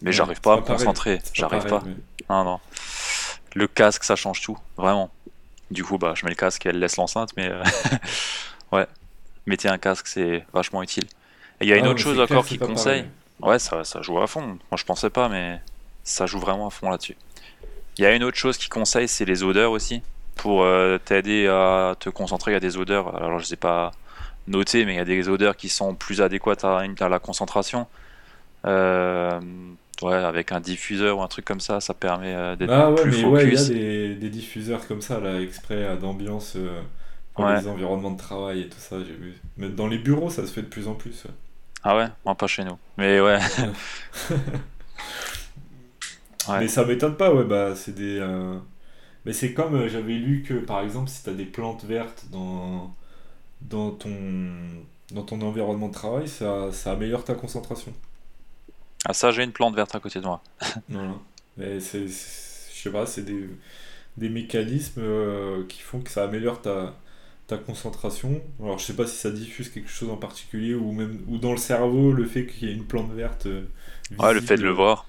mais j'arrive pas à me concentrer. J'arrive pas. Non, non. Le casque, ça change tout, vraiment. Du coup, bah, je mets le casque et elle laisse l'enceinte, mais euh, <laughs> ouais, mettez un casque, c'est vachement utile. Et il y a une ah, autre chose encore qui conseille. Ouais, ça, ça joue à fond. Moi, je pensais pas, mais ça joue vraiment à fond là-dessus. Il y a une autre chose qui conseille, c'est les odeurs aussi pour euh, t'aider à te concentrer. Il y a des odeurs, alors je sais pas noter, mais il y a des odeurs qui sont plus adéquates à, la concentration. Euh, ouais, avec un diffuseur ou un truc comme ça, ça permet euh, d'être ah, ouais, plus mais focus. Ouais, il y a des, des, diffuseurs comme ça, là, exprès d'ambiance pour les environnements de travail et tout ça, j'ai vu. Mais dans les bureaux, ça se fait de plus en plus. Ah ouais? Moi, pas chez nous. Mais <laughs> <laughs> ouais. Mais ça m'étonne pas, ouais, bah, c'est des. Mais c'est comme euh, j'avais lu que par exemple si tu as des plantes vertes dans, dans, ton, dans ton environnement de travail, ça, ça améliore ta concentration. Ah ça j'ai une plante verte à côté de moi. <laughs> voilà. Mais c'est, je sais pas, c'est des, des mécanismes euh, qui font que ça améliore ta, ta concentration. Alors je sais pas si ça diffuse quelque chose en particulier ou même ou dans le cerveau le fait qu'il y ait une plante verte. Euh, ouais, le fait de le voir.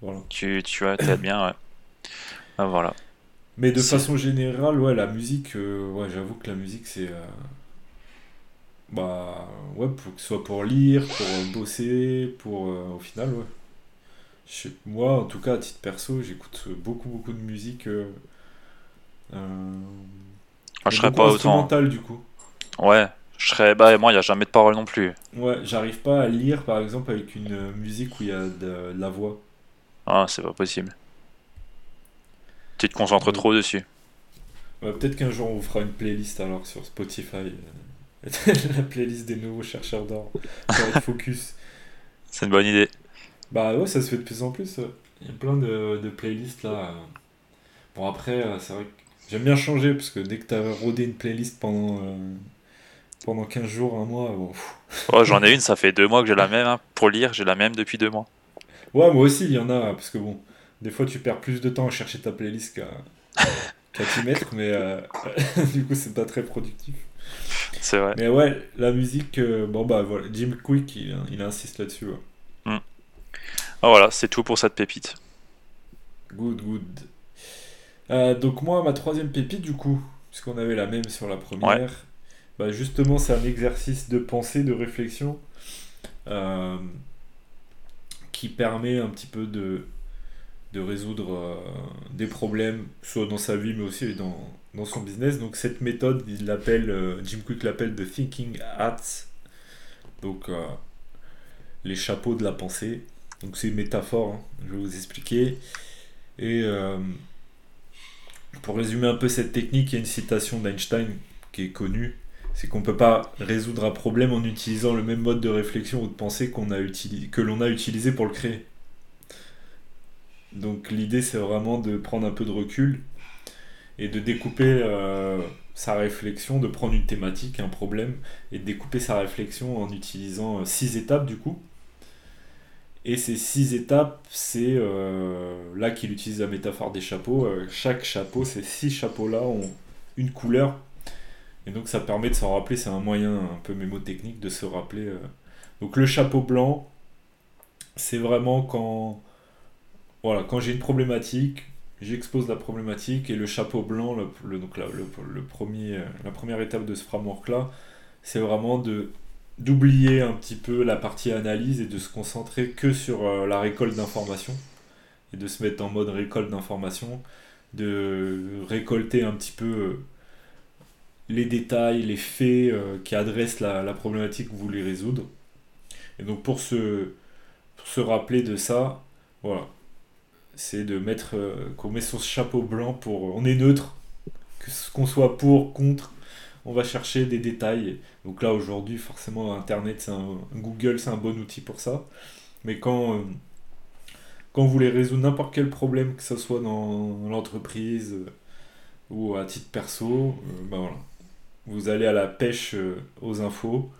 Voilà. Tu, tu vois, t'aides bien, ouais. Ah, voilà. Mais de façon générale, ouais, la musique, euh, ouais, j'avoue que la musique, c'est. Euh, bah, ouais, pour que ce soit pour lire, pour bosser, pour. Euh, au final, ouais. moi, en tout cas, à titre perso, j'écoute beaucoup, beaucoup de musique. Ah, je serais pas autant. du coup. Ouais, je serais. Bah, moi, il n'y a jamais de parole non plus. Ouais, j'arrive pas à lire, par exemple, avec une musique où il y a de la voix. Ah, c'est pas possible. Tu te concentres trop dessus. Peut-être qu'un jour on vous fera une playlist alors sur Spotify. Euh, <laughs> la playlist des nouveaux chercheurs d'or. focus. C'est une bonne idée. Bah ouais, ça se fait de plus en plus. Il y a plein de, playlists là. Bon après, euh, c'est vrai que j'aime bien changer parce que dès que t'as rodé une playlist pendant, euh, pendant 15 jours, un mois, bon. oh, j'en ai une, ça fait deux mois que j'ai la même. Hein. Pour lire, j'ai la même depuis deux mois. Ouais, moi aussi, il y en a, parce que bon, des fois, tu perds plus de temps à chercher ta playlist qu'à t'y mettre, mais euh, <laughs> du coup, c'est pas très productif. C'est vrai. Mais ouais, la musique, euh, bon bah voilà, Jim Quick, il, il insiste là-dessus. Hmm. Ah, voilà, c'est tout pour cette pépite. Good, good. Euh, donc moi, ma troisième pépite, du coup, puisqu'on avait la même sur la première, bah justement, c'est un exercice de pensée, de réflexion, qui permet un petit peu de de résoudre euh, des problèmes, soit dans sa vie, mais aussi dans, dans son business. Donc cette méthode, il l'appelle, euh, Jim Quick l'appelle The Thinking Hats. Donc euh, les chapeaux de la pensée. Donc c'est une métaphore, hein, je vais vous expliquer. Et pour résumer un peu cette technique, il y a une citation d'Einstein qui est connue. C'est qu'on ne peut pas résoudre un problème en utilisant le même mode de réflexion ou de pensée qu'on a que l'on a utilisé pour le créer. Donc l'idée c'est vraiment de prendre un peu de recul et de découper euh, sa réflexion, de prendre une thématique, un problème, et de découper sa réflexion en utilisant euh, six étapes du coup. Et ces six étapes, c'est euh, là qu'il utilise la métaphore des chapeaux. chaque chapeau, ces six chapeaux-là ont une couleur. Et donc ça permet de s'en rappeler, c'est un moyen un peu mémotechnique de se rappeler. Donc le chapeau blanc, c'est vraiment quand voilà, quand j'ai une problématique, j'expose la problématique et le chapeau blanc, euh, la première étape de ce framework-là, c'est vraiment d'oublier un petit peu la partie analyse et de se concentrer que sur euh, la récolte d'informations et de se mettre en mode récolte d'informations, de récolter un petit peu euh, les détails, les faits qui adressent la, problématique que vous voulez résoudre. Et donc pour se rappeler de ça, voilà, c'est de mettre euh, qu'on met son chapeau blanc pour on est neutre. Qu'on soit pour contre on va chercher des détails. Donc là aujourd'hui forcément internet c'est un Google c'est un bon outil pour ça. Mais quand euh, quand vous voulez résoudre n'importe quel problème que ce soit dans l'entreprise euh, ou à titre perso ben voilà. Vous allez à la pêche aux infos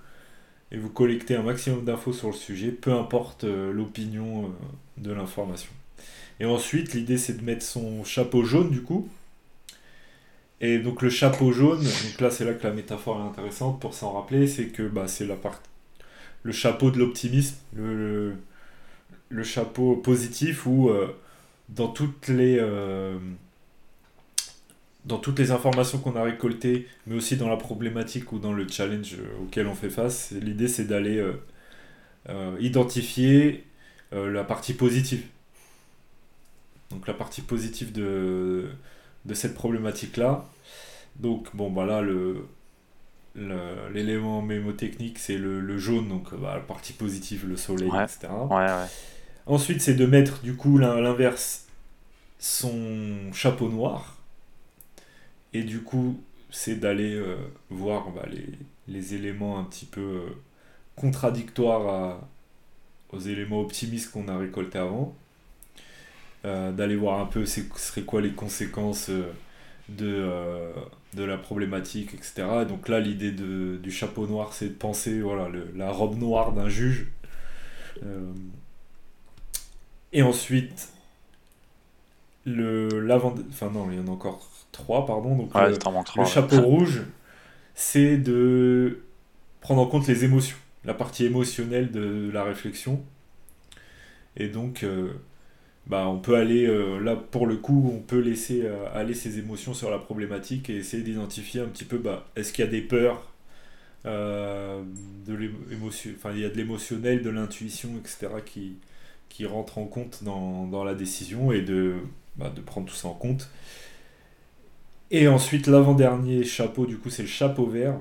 et vous collectez un maximum d'infos sur le sujet, peu importe l'opinion de l'information. Et ensuite, l'idée c'est de mettre son chapeau jaune du coup. Et donc le chapeau jaune, donc là c'est là que la métaphore est intéressante pour s'en rappeler, c'est que bah, c'est la part... le chapeau de l'optimisme, le, le, chapeau positif où dans toutes les euh, dans toutes les informations qu'on a récoltées, mais aussi dans la problématique ou dans le challenge auquel on fait face, l'idée c'est d'aller euh, euh, identifier la partie positive. Donc la partie positive de, de cette problématique-là. Donc bon bah là le l'élément mémotechnique c'est le, jaune, donc bah, la partie positive, le soleil, etc. Ouais, ouais. Ensuite, c'est de mettre du coup l'inverse son chapeau noir. Et du coup, c'est d'aller euh, voir bah, les, éléments un petit peu euh, contradictoires aux éléments optimistes qu'on a récoltés avant. Euh, d'aller voir un peu ce serait quoi les conséquences de, de la problématique, etc. donc là, l'idée du chapeau noir, c'est de penser voilà, la robe noire d'un juge. Et ensuite, le l'avant. Enfin, non, il y en a encore trois, pardon. Donc, le, chapeau rouge, c'est de prendre en compte les émotions, la partie émotionnelle de la réflexion. Et donc, euh, bah, on peut aller, euh, là, pour le coup, on peut laisser euh, aller ses émotions sur la problématique et essayer d'identifier un petit peu, bah, est-ce qu'il y a des peurs de l'émotion, enfin, il y a de l'émotionnel, de l'intuition, etc., qui, qui rentre en compte dans, la décision et de, bah, de prendre tout ça en compte. Et ensuite, l'avant-dernier chapeau, du coup, c'est le chapeau vert.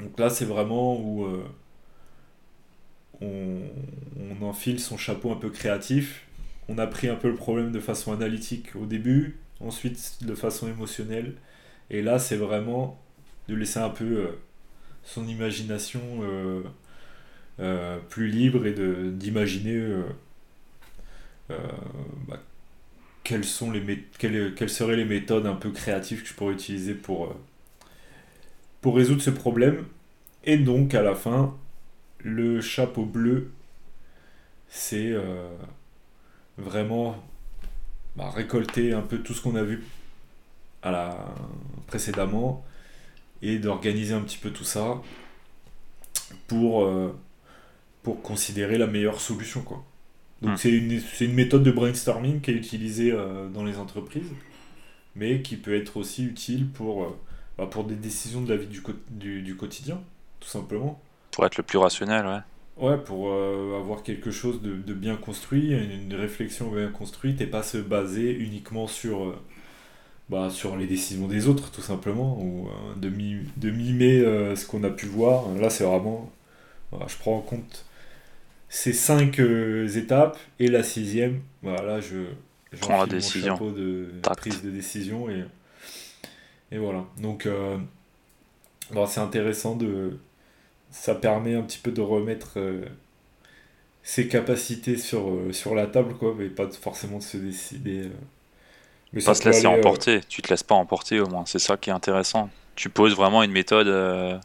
Donc là, c'est vraiment où euh, on, on, enfile son chapeau un peu créatif. On a pris un peu le problème de façon analytique au début, ensuite de façon émotionnelle. Et là, c'est vraiment de laisser un peu euh, son imagination euh, euh, plus libre et d'imaginer bah, quelles, seraient les méthodes un peu créatives que je pourrais utiliser pour résoudre ce problème. Et donc à la fin, le chapeau bleu, c'est vraiment bah, récolter un peu tout ce qu'on a vu à la... précédemment et d'organiser un petit peu tout ça pour pour considérer la meilleure solution. Quoi. Donc hmm. c'est une, une, méthode de brainstorming qui est utilisée euh, dans les entreprises, mais qui peut être aussi utile pour, euh, bah, pour des décisions de la vie du, du, du, quotidien, tout simplement. Pour être le plus rationnel, ouais. Ouais, pour euh, avoir quelque chose de, de, bien construit, une, réflexion bien construite, et pas se baser uniquement sur, bah, sur les décisions des autres, tout simplement, ou de, de mimer ce qu'on a pu voir. Là, c'est vraiment... je prends en compte ces cinq euh, étapes et la sixième, voilà, je prends la décision de prise de décision et, et voilà. Donc euh, c'est intéressant de ça permet un petit peu de remettre euh, ses capacités sur, sur la table quoi, mais pas forcément de se décider. mais pas se laisser emporter, tu te laisses pas emporter au moins, c'est ça qui est intéressant. Tu poses vraiment une méthode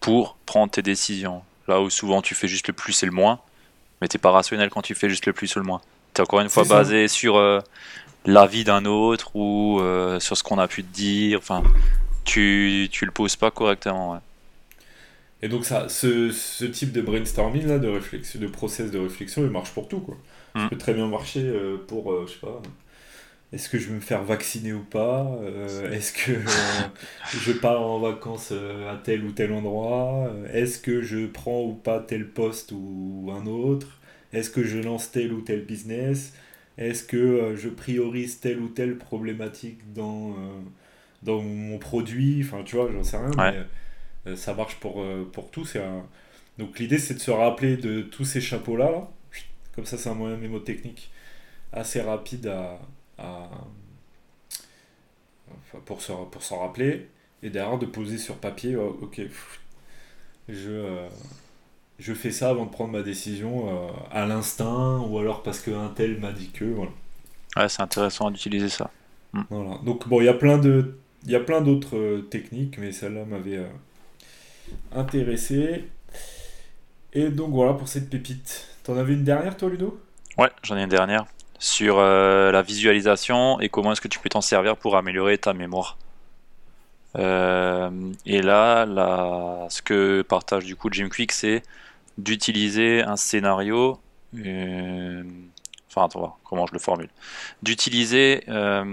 pour prendre tes décisions. Là où souvent tu fais juste le plus et le moins, mais t'es pas rationnel quand tu fais juste le plus ou le moins. T'es encore une fois basé sur euh, l'avis d'un autre ou euh, sur ce qu'on a pu te dire. Enfin, tu, tu le poses pas correctement. Ouais. Et donc ça, ce, ce, type de brainstorming là, de réflexion, de process de réflexion, il marche pour tout quoi. Ça mm. peut très bien marcher euh, pour, je sais pas, est-ce que je vais me faire vacciner ou pas Est-ce que je pars en vacances à tel ou tel endroit Est-ce que je prends ou pas tel poste ou un autre Est-ce que je lance tel ou tel business Est-ce que je priorise telle ou telle problématique dans, dans mon produit Enfin, tu vois, j'en sais rien, mais ça marche pour, pour tout. Un... Donc l'idée, c'est de se rappeler de tous ces chapeaux-là. Là. Comme ça, c'est un moyen mémotechnique assez rapide à pour s'en pour rappeler, et derrière de poser sur papier, oh, ok, je, euh, je fais ça avant de prendre ma décision euh, à l'instinct, ou alors parce qu'un tel m'a dit que, voilà. Ouais, c'est intéressant d'utiliser ça. Hmm. Voilà. Donc bon, il y a plein de, il y a plein d'autres euh, techniques, mais celle-là m'avait intéressé. Et donc voilà pour cette pépite. T'en avais une dernière toi Ludo? Ouais, j'en ai une dernière. Sur euh, la visualisation et comment est-ce que tu peux t'en servir pour améliorer ta mémoire. Euh, et là, là, ce que partage du coup Jim Quick, c'est d'utiliser un scénario. euh, enfin, attends, comment je le formule? D'utiliser la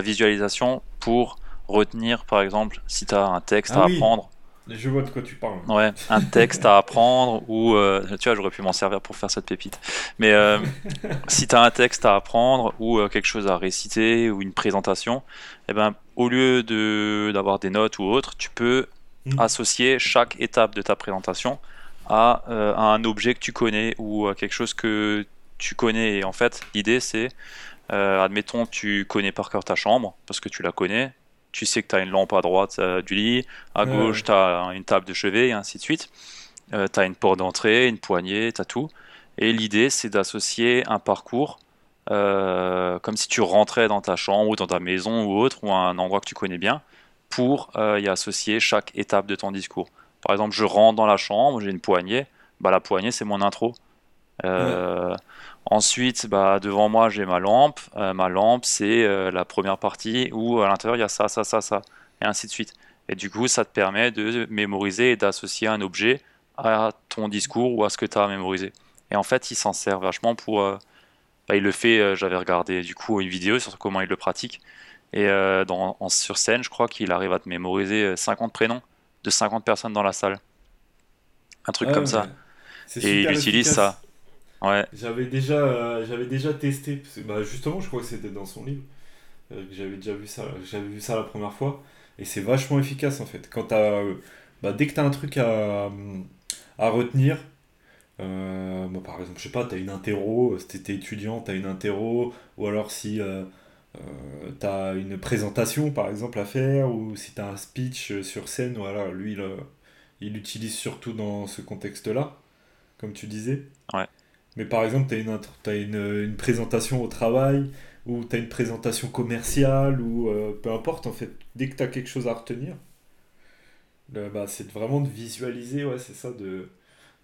visualisation pour retenir, par exemple, si tu as un texte Ah à oui. apprendre. Je vois de quoi tu parles. Ouais, un texte à apprendre ou euh, tu vois, j'aurais pu m'en servir pour faire cette pépite. Mais euh, <laughs> si tu as un texte à apprendre ou euh, quelque chose à réciter ou une présentation, eh ben au lieu de d'avoir des notes ou autre, tu peux Mhm. associer chaque étape de ta présentation à, à un objet que tu connais ou à quelque chose que tu connais. Et en fait, l'idée c'est, admettons, tu connais par cœur ta chambre parce que tu la connais. Tu sais que tu as une lampe à droite euh, du lit, à Ouais, gauche tu as une table de chevet et ainsi de suite. tu as une porte d'entrée, une poignée, tu as tout. Et l'idée c'est d'associer un parcours euh, comme si tu rentrais dans ta chambre ou dans ta maison ou autre, ou un endroit que tu connais bien, pour euh, y associer chaque étape de ton discours. Par exemple, je rentre dans la chambre, j'ai une poignée, bah, la poignée c'est mon intro. Euh, Ensuite, bah, devant moi j'ai ma lampe. Euh, ma lampe c'est euh, la première partie où à l'intérieur il y a ça, ça, ça, ça, et ainsi de suite. Et du coup, ça te permet de mémoriser et d'associer un objet à ton discours ou à ce que tu as mémorisé. Et en fait, il s'en sert vachement pour. euh, bah, il le fait, j'avais regardé du coup une vidéo sur comment il le pratique. Et dans, en- sur scène, je crois qu'il arrive à te mémoriser euh, 50 prénoms de 50 personnes dans la salle. Un truc Ah comme ouais, ça. Et il utilise efficace. ça. Ouais, J'avais déjà, euh, j'avais déjà testé, parce que, bah, justement, je crois que c'était dans son livre, euh, que j'avais déjà vu ça, j'avais vu ça la première fois, et c'est vachement efficace en fait. Quand t'as, euh, bah, dès que t'as un truc à, à retenir, euh, bah, par exemple, je sais pas, t'as une interro, si t'étais étudiant, t'as une interro, ou alors si euh, t'as une présentation par exemple à faire, ou si t'as un speech sur scène, voilà, lui il, il l'utilise surtout dans ce contexte-là, comme tu disais. Ouais. Mais par exemple, tu as, une, t'as une, une présentation au travail, ou tu as une présentation commerciale, ou euh, peu importe, en fait, dès que tu as quelque chose à retenir, bah, c'est vraiment de visualiser, ouais, c'est ça, de,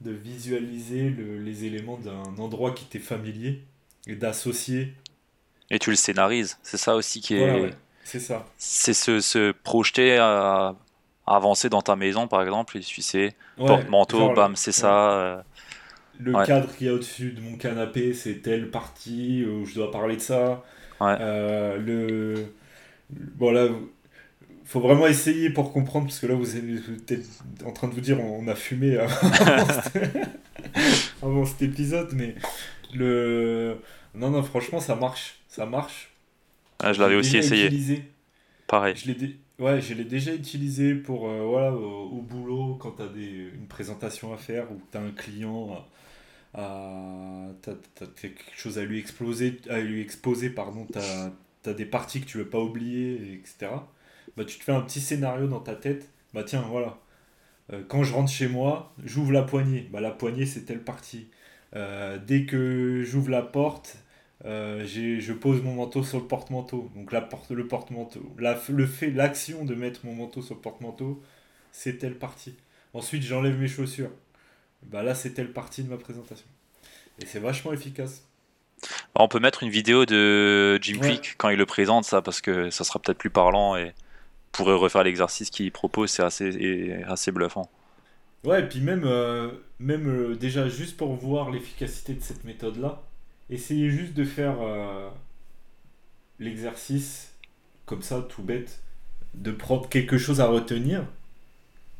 de visualiser le- les éléments d'un endroit qui t'est familier, et d'associer. et tu le scénarises. C'est ça aussi qui est. Voilà, ouais, c'est ça. C'est se, se projeter à, à avancer dans ta maison, par exemple, et tu sais, Ouais, porte-manteau, bam, c'est ouais. ça. euh, Le Ouais. cadre qu'il y a au-dessus de mon canapé, c'est telle partie où je dois parler de ça. Ouais. Euh, le... Bon là, faut vraiment essayer pour comprendre, parce que là, vous êtes en train de vous dire, on a fumé avant, <laughs> <laughs> avant cet épisode, mais le... Non, non, franchement, ça marche. Ça marche. ah, je l'avais aussi essayé. utilisé. Pareil. Je l'ai dé- ouais, je l'ai déjà utilisé pour euh, voilà au, au boulot quand tu as des, une présentation à faire ou que tu as un client à, t'as, t'as quelque chose à lui exposer à lui exposer pardon, tu as, des parties que tu veux pas oublier etc. Bah tu te fais un petit scénario dans ta tête. Bah tiens, voilà. Euh, quand je rentre chez moi, j'ouvre la poignée. Bah la poignée c'est telle partie. Euh, dès que j'ouvre la porte, euh, je pose mon manteau sur le porte-manteau. Donc la porte, le porte-manteau, le fait, l'action de mettre mon manteau sur le porte-manteau, c'est telle partie. Ensuite, j'enlève mes chaussures. Bah là, c'est telle partie de ma présentation. Et c'est vachement efficace. On peut mettre une vidéo de Jim Ouais. Quick quand il le présente, ça, parce que ça sera peut-être plus parlant et pourrait refaire l'exercice qu'il propose, c'est assez, assez bluffant. Ouais, et puis même, euh, même euh, déjà juste pour voir l'efficacité de cette méthode-là, essayez juste de faire euh, l'exercice comme ça, tout bête, de prendre quelque chose à retenir.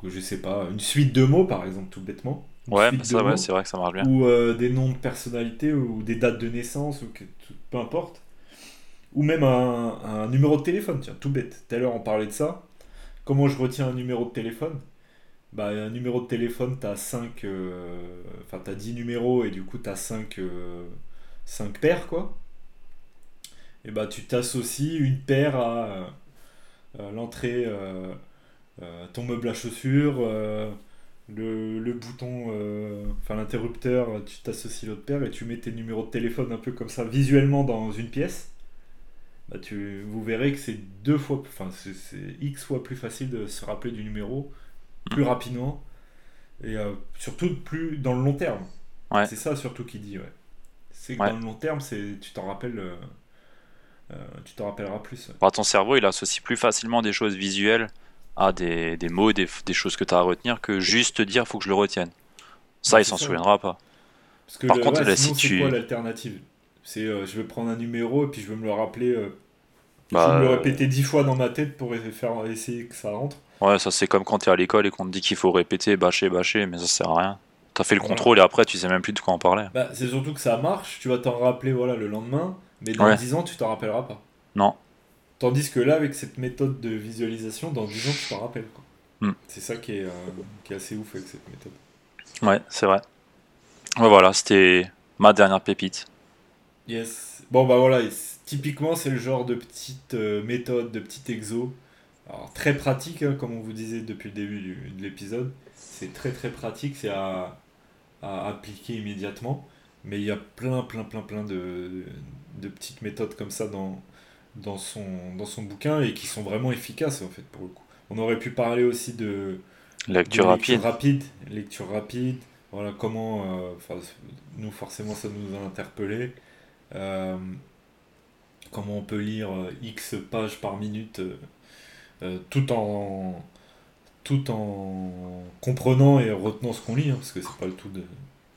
Que je sais pas, une suite de mots par exemple, tout bêtement. Ouais, ça, ouais, c'est vrai que ça marche bien. ou euh, des noms de personnalités ou des dates de naissance ou que, peu importe. Ou même un, un numéro de téléphone tiens tout bête. Tout à l'heure on parlait de ça. Comment je retiens un numéro de téléphone? Bah un numéro de téléphone t'as 5 enfin t'as 10 numéros et du coup t'as 5 5 paires quoi. Et bah tu t'associes une paire à euh, euh, l'entrée euh, euh, ton meuble à chaussures euh, le, le bouton, euh, enfin l'interrupteur, tu t'associes l'autre paire et tu mets tes numéros de téléphone un peu comme ça visuellement dans une pièce. Bah tu, vous verrez que c'est deux fois, enfin c'est x fois plus facile de se rappeler du numéro plus rapidement Et euh, surtout plus dans le long terme. Ouais. C'est ça surtout qu'il dit, ouais. C'est que Ouais. dans le long terme, c'est tu t'en rappelles, euh, euh, tu t'en rappelleras plus. Bah, ton cerveau, il associe plus facilement des choses visuelles à des, des mots, des, des choses que tu as à retenir que juste te dire faut que je le retienne. Ça, Ouais, il s'en souviendra pas. Parce que Par le- contre, ouais, là, sinon, si c'est quoi l'alternative? C'est euh, je vais prendre un numéro et puis je vais me le rappeler. euh, je Bah, vais me le euh, répéter dix fois dans ma tête pour essayer- faire essayer que ça rentre. Ouais, ça c'est comme quand t'es à l'école et qu'on te dit qu'il faut répéter, bâcher, bâcher, mais ça sert à rien. T'as fait le Voilà. contrôle et après tu sais même plus de quoi en parler. Bah, c'est surtout que ça marche, tu vas t'en rappeler voilà, le lendemain, mais dans Ouais. 10 ans, tu t'en rappelleras pas. Non. Tandis que là, avec cette méthode de visualisation, dans 10 ans, tu t'en rappelles. Hmm. C'est ça qui est, euh, qui est assez ouf avec cette méthode. Ouais, c'est vrai. Ouais, voilà, c'était ma dernière pépite. Yes. Bon, bah voilà, typiquement, c'est le genre de petite euh, méthode, de petit exo. Alors, très pratique, hein, comme on vous disait depuis le début du- de l'épisode. C'est très très pratique, c'est à, à appliquer immédiatement. Mais il y a plein, plein, plein, plein de, de petites méthodes comme ça dans, dans, son, dans son bouquin et qui sont vraiment efficaces en fait pour le coup. On aurait pu parler aussi de, Lecture de rapide. rapide. Lecture rapide. Voilà comment. euh, nous, forcément, ça nous a interpellé. Euh, comment on peut lire euh, X pages par minute euh, tout en. tout en comprenant et retenant ce qu'on lit, hein, parce que c'est pas le tout de.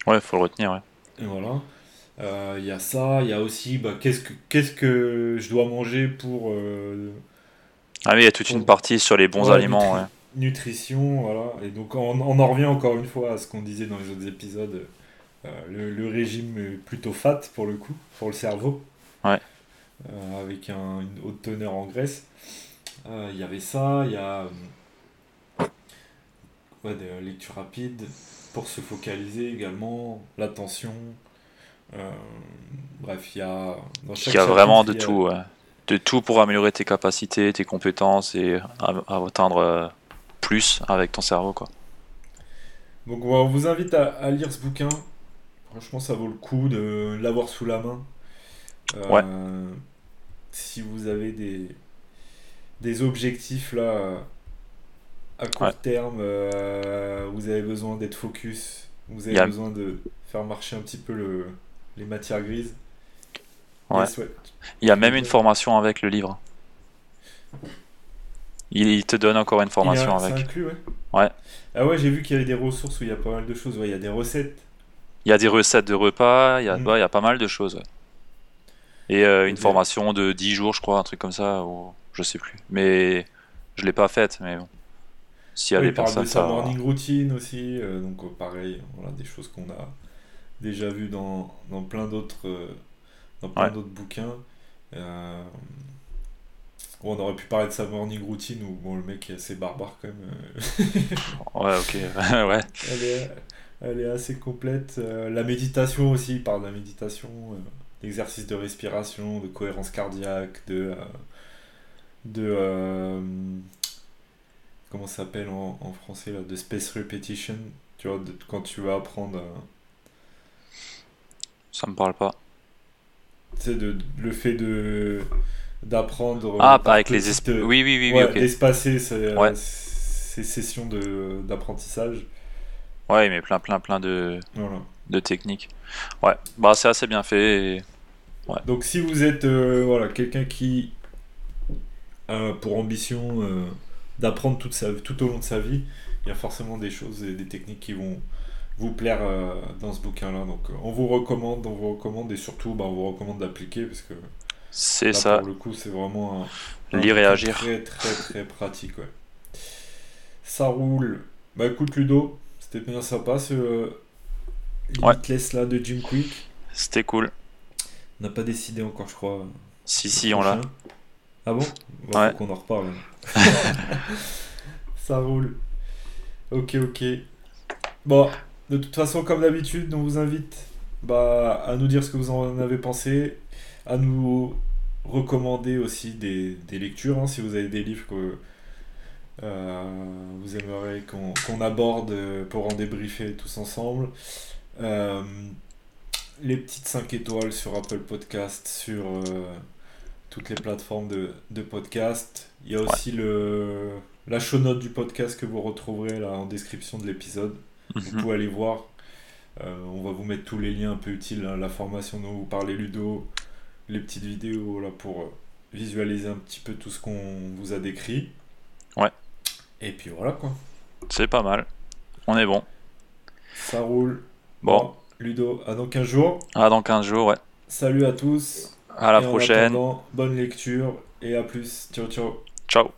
Ouais, faut le retenir, ouais. Et voilà. Euh, Il y a ça, il y a aussi bah, qu'est-ce que qu'est-ce que je dois manger pour euh, Ah oui, il y a toute une partie sur les bons Ouais, aliments, nutri- ouais. nutrition, voilà. Et donc on, on en revient encore une fois à ce qu'on disait dans les autres épisodes. Euh, le, le régime plutôt fat pour le coup, pour le cerveau. Ouais. Euh, avec un- une haute teneur en graisse. Euh, Il y avait ça, il y a euh, ouais, des lectures rapides pour se focaliser également, l'attention. Euh, bref, il y a dans Il chaque y a vraiment de a- tout, ouais. De tout pour améliorer tes capacités, tes compétences et à, à atteindre euh, plus avec ton cerveau, quoi. Donc on vous invite à, à lire ce bouquin. Franchement, ça vaut le coup de l'avoir sous la main. Euh, Ouais. Si vous avez des, des objectifs là à court Ouais. terme, euh, vous avez besoin d'être focus, vous avez besoin de faire marcher un petit peu le, les matières grises. Ouais. Yes, ouais. Il y a même une formation avec le livre. Il, il te donne encore une formation Il y a- avec. inclus, ouais. Ouais. Ah ouais, j'ai vu qu'il y avait des ressources où il y a pas mal de choses. Il y a des recettes. Il y a des recettes de repas, il y a, Mm. ouais, il y a pas mal de choses. Et euh, une formation de 10 jours, je crois, un truc comme ça, ou je sais plus. Mais je l'ai pas faite, mais bon. S'il y a des il parle personnes, de ça. morning routine aussi, euh, donc euh, pareil, voilà, des choses qu'on a déjà vues dans, dans plein d'autres euh, dans plein Ouais. d'autres bouquins. Euh, on aurait pu parler de sa morning routine où bon, le mec est assez barbare quand même. euh, <laughs> Ouais, ok, <laughs> ouais. elle, est, elle est assez complète. Euh, la méditation aussi, il parle de la méditation, l'exercice de respiration, de cohérence cardiaque, de. de euh, comment ça s'appelle en, en français là, de space repetition. Tu vois, de- quand tu vas apprendre. Ça me parle pas. sais, de, le fait de d'apprendre. Ah, euh, par avec les euh, Oui, oui, oui, ouais, oui, ok. d'espacer ces, euh, Ouais. ces sessions de- d'apprentissage. Ouais, mais plein, plein, plein de, Voilà. de techniques. Ouais, bah c'est assez bien fait. et- Donc si vous êtes euh, voilà, quelqu'un qui a pour ambition euh, d'apprendre toute sa, tout au long de sa vie, il y a forcément des choses et des techniques qui vont vous plaire euh, dans ce bouquin-là. Donc euh, on vous recommande, on vous recommande et surtout bah, on vous recommande d'appliquer parce que C'est ça, pour le coup c'est vraiment un, un lire et agir. très très très pratique. Ouais. Ça roule. Bah écoute Ludo, c'était bien sympa ce euh, Ouais. Limitless là de Jim Quick. C'était cool. On n'a pas décidé encore je crois. Si, si, on l'a. Ah bon? Bah, Ouais. Faut qu'on en reparle. <laughs> <laughs> Ça roule. Ok, ok. Bon, de toute façon, comme d'habitude, on vous invite bah, à nous dire ce que vous en avez pensé, à nous recommander aussi des, des lectures, hein, si vous avez des livres que euh, vous aimeriez qu'on aborde pour en débriefer tous ensemble. Euh, les petites 5 étoiles sur Apple Podcast, sur euh, toutes les plateformes de, de podcast. Il y a aussi le, la show note du podcast que vous retrouverez là en description de l'épisode. Vous Mhm. pouvez aller voir. Euh, on va vous mettre tous les liens un peu utiles, hein, la formation dont vous parlez Ludo, les petites vidéos là pour euh, visualiser un petit peu tout ce qu'on vous a décrit. Ouais. Et puis voilà quoi. C'est pas mal. On est bon. Ça roule. Bon, Ludo, à dans 15 jours. à dans 15 jours, ouais. Salut à tous. À la Et prochaine. bonne lecture et à plus. Ciao ciao. Ciao.